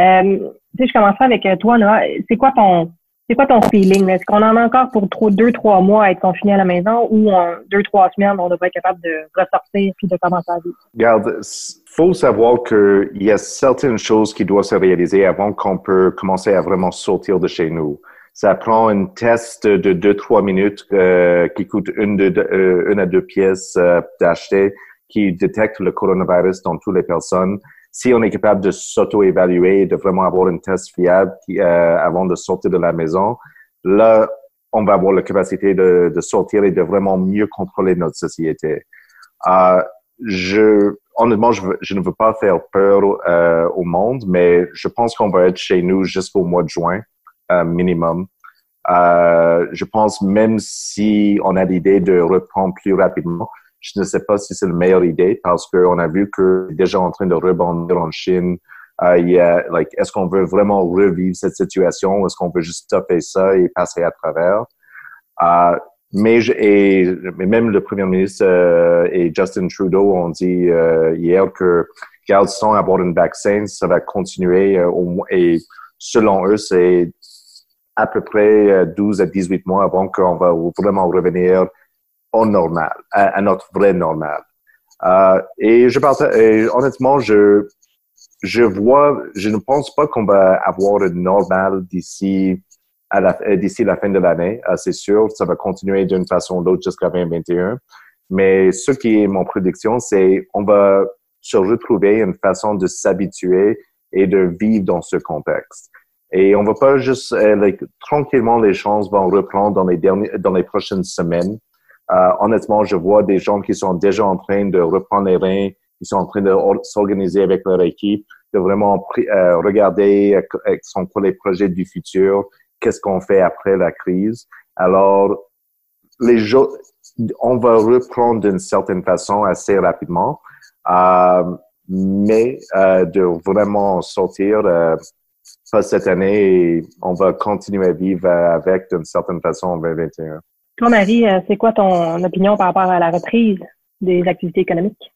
Euh, tu sais, je commencerai avec toi, Noah. C'est quoi ton, c'est quoi ton feeling? Est-ce qu'on en a encore pour deux, trois mois à être confiné à la maison ou en deux, trois semaines, on devrait être capable de ressortir puis de commencer à vivre? Regarde, faut savoir qu'il y a certaines choses qui doivent se réaliser avant qu'on peut commencer à vraiment sortir de chez nous. Ça prend un test de deux, trois minutes euh, qui coûte une, euh, à deux pièces euh, d'acheter qui détecte le coronavirus dans toutes les personnes si on est capable de s'auto-évaluer, de vraiment avoir une test fiable euh, avant de sortir de la maison, là, on va avoir la capacité de, sortir et de vraiment mieux contrôler notre société. Euh, je, honnêtement, je, ne veux pas faire peur euh, au monde, mais je pense qu'on va être chez nous jusqu'au mois de juin minimum. Je pense même si on a l'idée de reprendre plus rapidement, je ne sais pas si c'est la meilleure idée parce qu'on a vu que déjà en train de rebondir en Chine. Euh, il y a, like, est-ce qu'on veut vraiment revivre cette situation ou est-ce qu'on veut juste stopper ça et passer à travers? Euh, mais, et, même le premier ministre euh, et Justin Trudeau ont dit euh, hier que garde sans avoir un vaccin, ça va continuer et selon eux, c'est à peu près 12 à 18 mois avant qu'on va vraiment revenir normal, à, notre vrai normal. Euh, et je honnêtement, je, je vois, je ne pense pas qu'on va avoir un normal d'ici à la, euh, d'ici la fin de l'année. Euh, c'est sûr, ça va continuer d'une façon ou d'autre jusqu'à 2021. Mais ce qui est mon prédiction, c'est on va se retrouver une façon de s'habituer et de vivre dans ce contexte. Et on va pas juste tranquillement les choses vont reprendre dans les derniers, dans les prochaines semaines. Euh, honnêtement, je vois des gens qui sont déjà en train de reprendre les reins, qui sont en train de s'organiser avec leur équipe, de vraiment euh, regarder euh, sont quoi les projets du futur, qu'est-ce qu'on fait après la crise. Alors, les gens, on va reprendre d'une certaine façon assez rapidement, euh, mais euh, de vraiment sortir euh, pas cette année, on va continuer à vivre avec d'une certaine façon en 2021. Toi, Marie, euh, c'est quoi ton opinion par rapport à la reprise des activités économiques?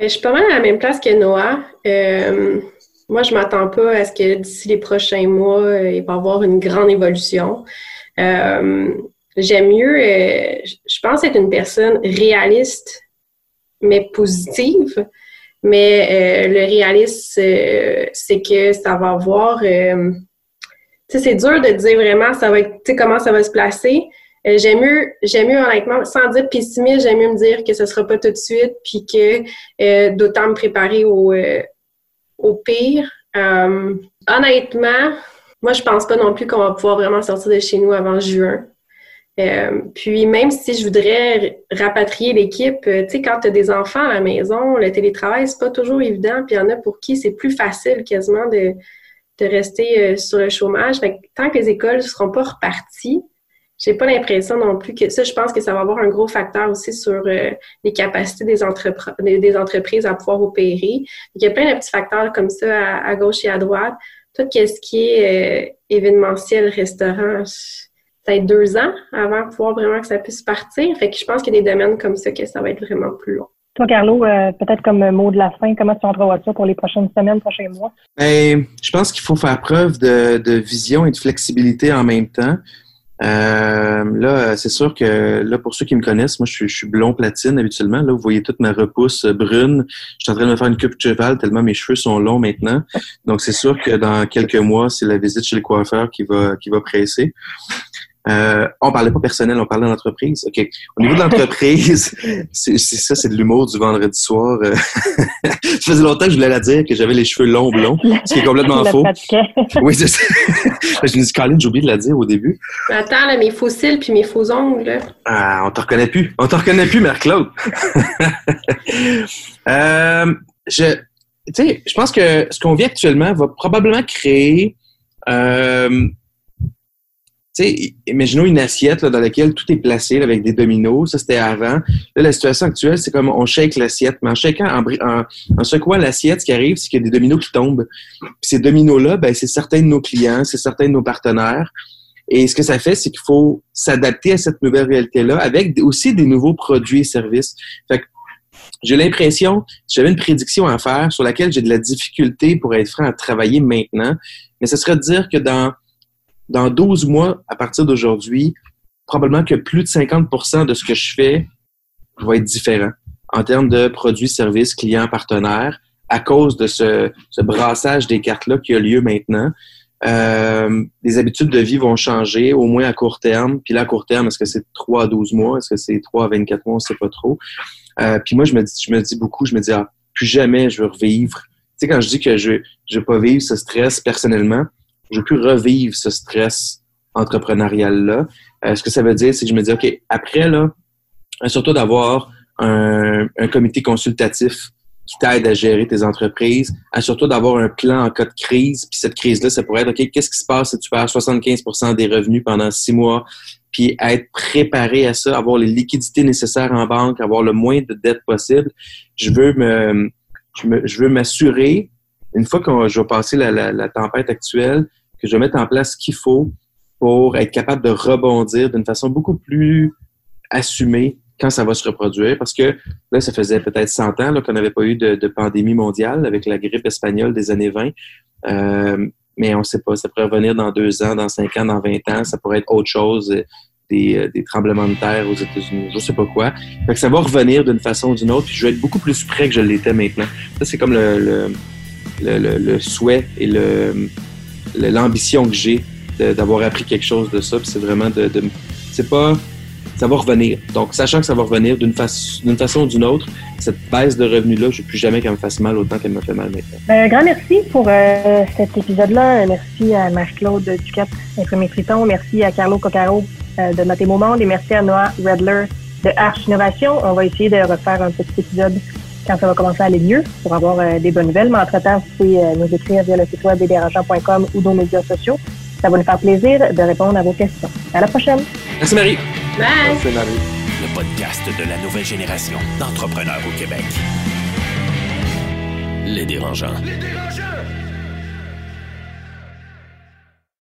Euh, je suis pas mal à la même place que Noah. Euh, moi, je m'attends pas à ce que d'ici les prochains mois, il va y avoir une grande évolution. J'aime mieux, je pense être une personne réaliste, mais positive. Mais le réalisme, c'est que ça va avoir... tu sais, c'est dur de dire vraiment ça va être, comment ça va se placer. Euh, j'aime mieux, j'aime mieux honnêtement, sans dire pessimiste, j'aime mieux me dire que ce sera pas tout de suite, puis que euh, d'autant me préparer au, euh, au pire. honnêtement, moi je pense pas non plus qu'on va pouvoir vraiment sortir de chez nous avant juin. puis même si je voudrais rapatrier l'équipe, tu sais, quand tu as des enfants à la maison, le télétravail, c'est pas toujours évident, puis il y en a pour qui c'est plus facile quasiment de, de rester sur le chômage. Fait tant que les écoles ne seront pas reparties, j'ai pas l'impression non plus que ça, je pense que ça va avoir un gros facteur aussi sur euh, les capacités des, des, entreprises à pouvoir opérer. Il y a plein de petits facteurs comme ça à, gauche et à droite. Tout ce qui est euh, événementiel, restaurant, peut-être deux ans avant de pouvoir vraiment que ça puisse partir. Fait que je pense qu'il y a des domaines comme ça que ça va être vraiment plus long. Toi, Carlo, euh, peut-être comme mot de la fin, comment tu entrevois ça pour les prochaines semaines, prochains mois? Ben, je pense qu'il faut faire preuve de, de, vision et de flexibilité en même temps. Euh, là, c'est sûr que là, pour ceux qui me connaissent, moi, je suis, blond platine habituellement. Là, vous voyez toute ma repousse brune. Je suis en train de me faire une coupe de cheval tellement mes cheveux sont longs maintenant. Donc, c'est sûr que dans quelques mois, c'est la visite chez le coiffeur qui va qui va presser. Euh, on parlait pas personnel, on parlait d'entreprise. OK. Au niveau de l'entreprise, (laughs) c'est ça, c'est de l'humour du vendredi soir. Euh. (laughs) ça faisait longtemps que je voulais la dire, que j'avais les cheveux longs blonds, ce qui est complètement (laughs) faux. oui, c'est ça. je me dis, Caroline, j'ai oublié de la dire au début. Attends, là, mes faux cils puis mes faux ongles. Ah, on te reconnaît plus. On te reconnaît plus, Mère-Claude. euh, je, tu sais, je pense que ce qu'on vit actuellement va probablement créer euh, sais, imaginons une assiette là, dans laquelle tout est placé là, avec des dominos. Ça, c'était avant. Là, la situation actuelle, c'est comme on shake l'assiette. Mais en shakant, en, en, secouant l'assiette, ce qui arrive, c'est qu'il y a des dominos qui tombent. Puis ces dominos-là, ben, c'est certains de nos clients, c'est certains de nos partenaires. Et ce que ça fait, c'est qu'il faut s'adapter à cette nouvelle réalité-là avec aussi des nouveaux produits et services. Fait que j'ai l'impression, si j'avais une prédiction à faire sur laquelle j'ai de la difficulté pour être franc à travailler maintenant, mais ce serait de dire que dans dans 12 mois, à partir d'aujourd'hui, probablement que plus de 50% de ce que je fais va être différent en termes de produits, services, clients, partenaires, à cause de ce, brassage des cartes-là qui a lieu maintenant. Euh, les habitudes de vie vont changer, au moins à court terme. Puis là, à court terme, est-ce que c'est 3 à 12 mois? Est-ce que c'est 3 à 24 mois? On ne sait pas trop. Euh, puis moi, je me, dis, je me dis beaucoup, je me dis, ah, plus jamais je veux revivre. Tu sais, quand je dis que je ne veux pas vivre ce stress personnellement, je veux plus revivre ce stress entrepreneurial-là. Euh, ce que ça veut dire, c'est que je me dis, OK, après, là, surtout d'avoir un, comité consultatif qui t'aide à gérer tes entreprises, surtout d'avoir un plan en cas de crise. Puis cette crise-là, ça pourrait être, OK, qu'est-ce qui se passe si tu perds 75% des revenus pendant six mois? Puis être préparé à ça, avoir les liquidités nécessaires en banque, avoir le moins de dettes possible. Je veux me, je, veux m'assurer, une fois que je vais passer la, tempête actuelle, que je vais mettre en place ce qu'il faut pour être capable de rebondir d'une façon beaucoup plus assumée quand ça va se reproduire, parce que là, ça faisait peut-être 100 ans qu'on n'avait pas eu de, pandémie mondiale avec la grippe espagnole des années 20. Euh, mais on ne sait pas, ça pourrait revenir dans deux ans, dans cinq ans, dans 20 ans, ça pourrait être autre chose, euh, des, des tremblements de terre aux États-Unis, je ne sais pas quoi. Fait que ça va revenir d'une façon ou d'une autre, puis je vais être beaucoup plus près que je l'étais maintenant. Ça, c'est comme le, le, le, souhait et l'ambition que j'ai d'avoir appris quelque chose de ça, c'est vraiment de, c'est pas ça va revenir. Donc, sachant que ça va revenir d'une façon ou d'une autre, cette baisse de revenus-là, je ne plus jamais qu'elle me fasse mal autant qu'elle me fait mal maintenant. Ben, un grand merci pour euh, cet épisode-là. Merci à Marc-Claude Ducat, Imprimé Triton. Merci à Carlo Coccaro euh, de Matémo Monde et merci à Noah Redler de Arch Innovation. On va essayer de refaire un petit épisode quand ça va commencer à aller mieux pour avoir euh, des bonnes nouvelles. Mais entre-temps, vous pouvez nous écrire via le site web dérangeants.com ou dans nos médias sociaux. Ça va nous faire plaisir de répondre à vos questions. À la prochaine. Merci Marie. Bye. Le podcast de la nouvelle génération d'entrepreneurs au Québec. Les dérangeants. Les dérangeants.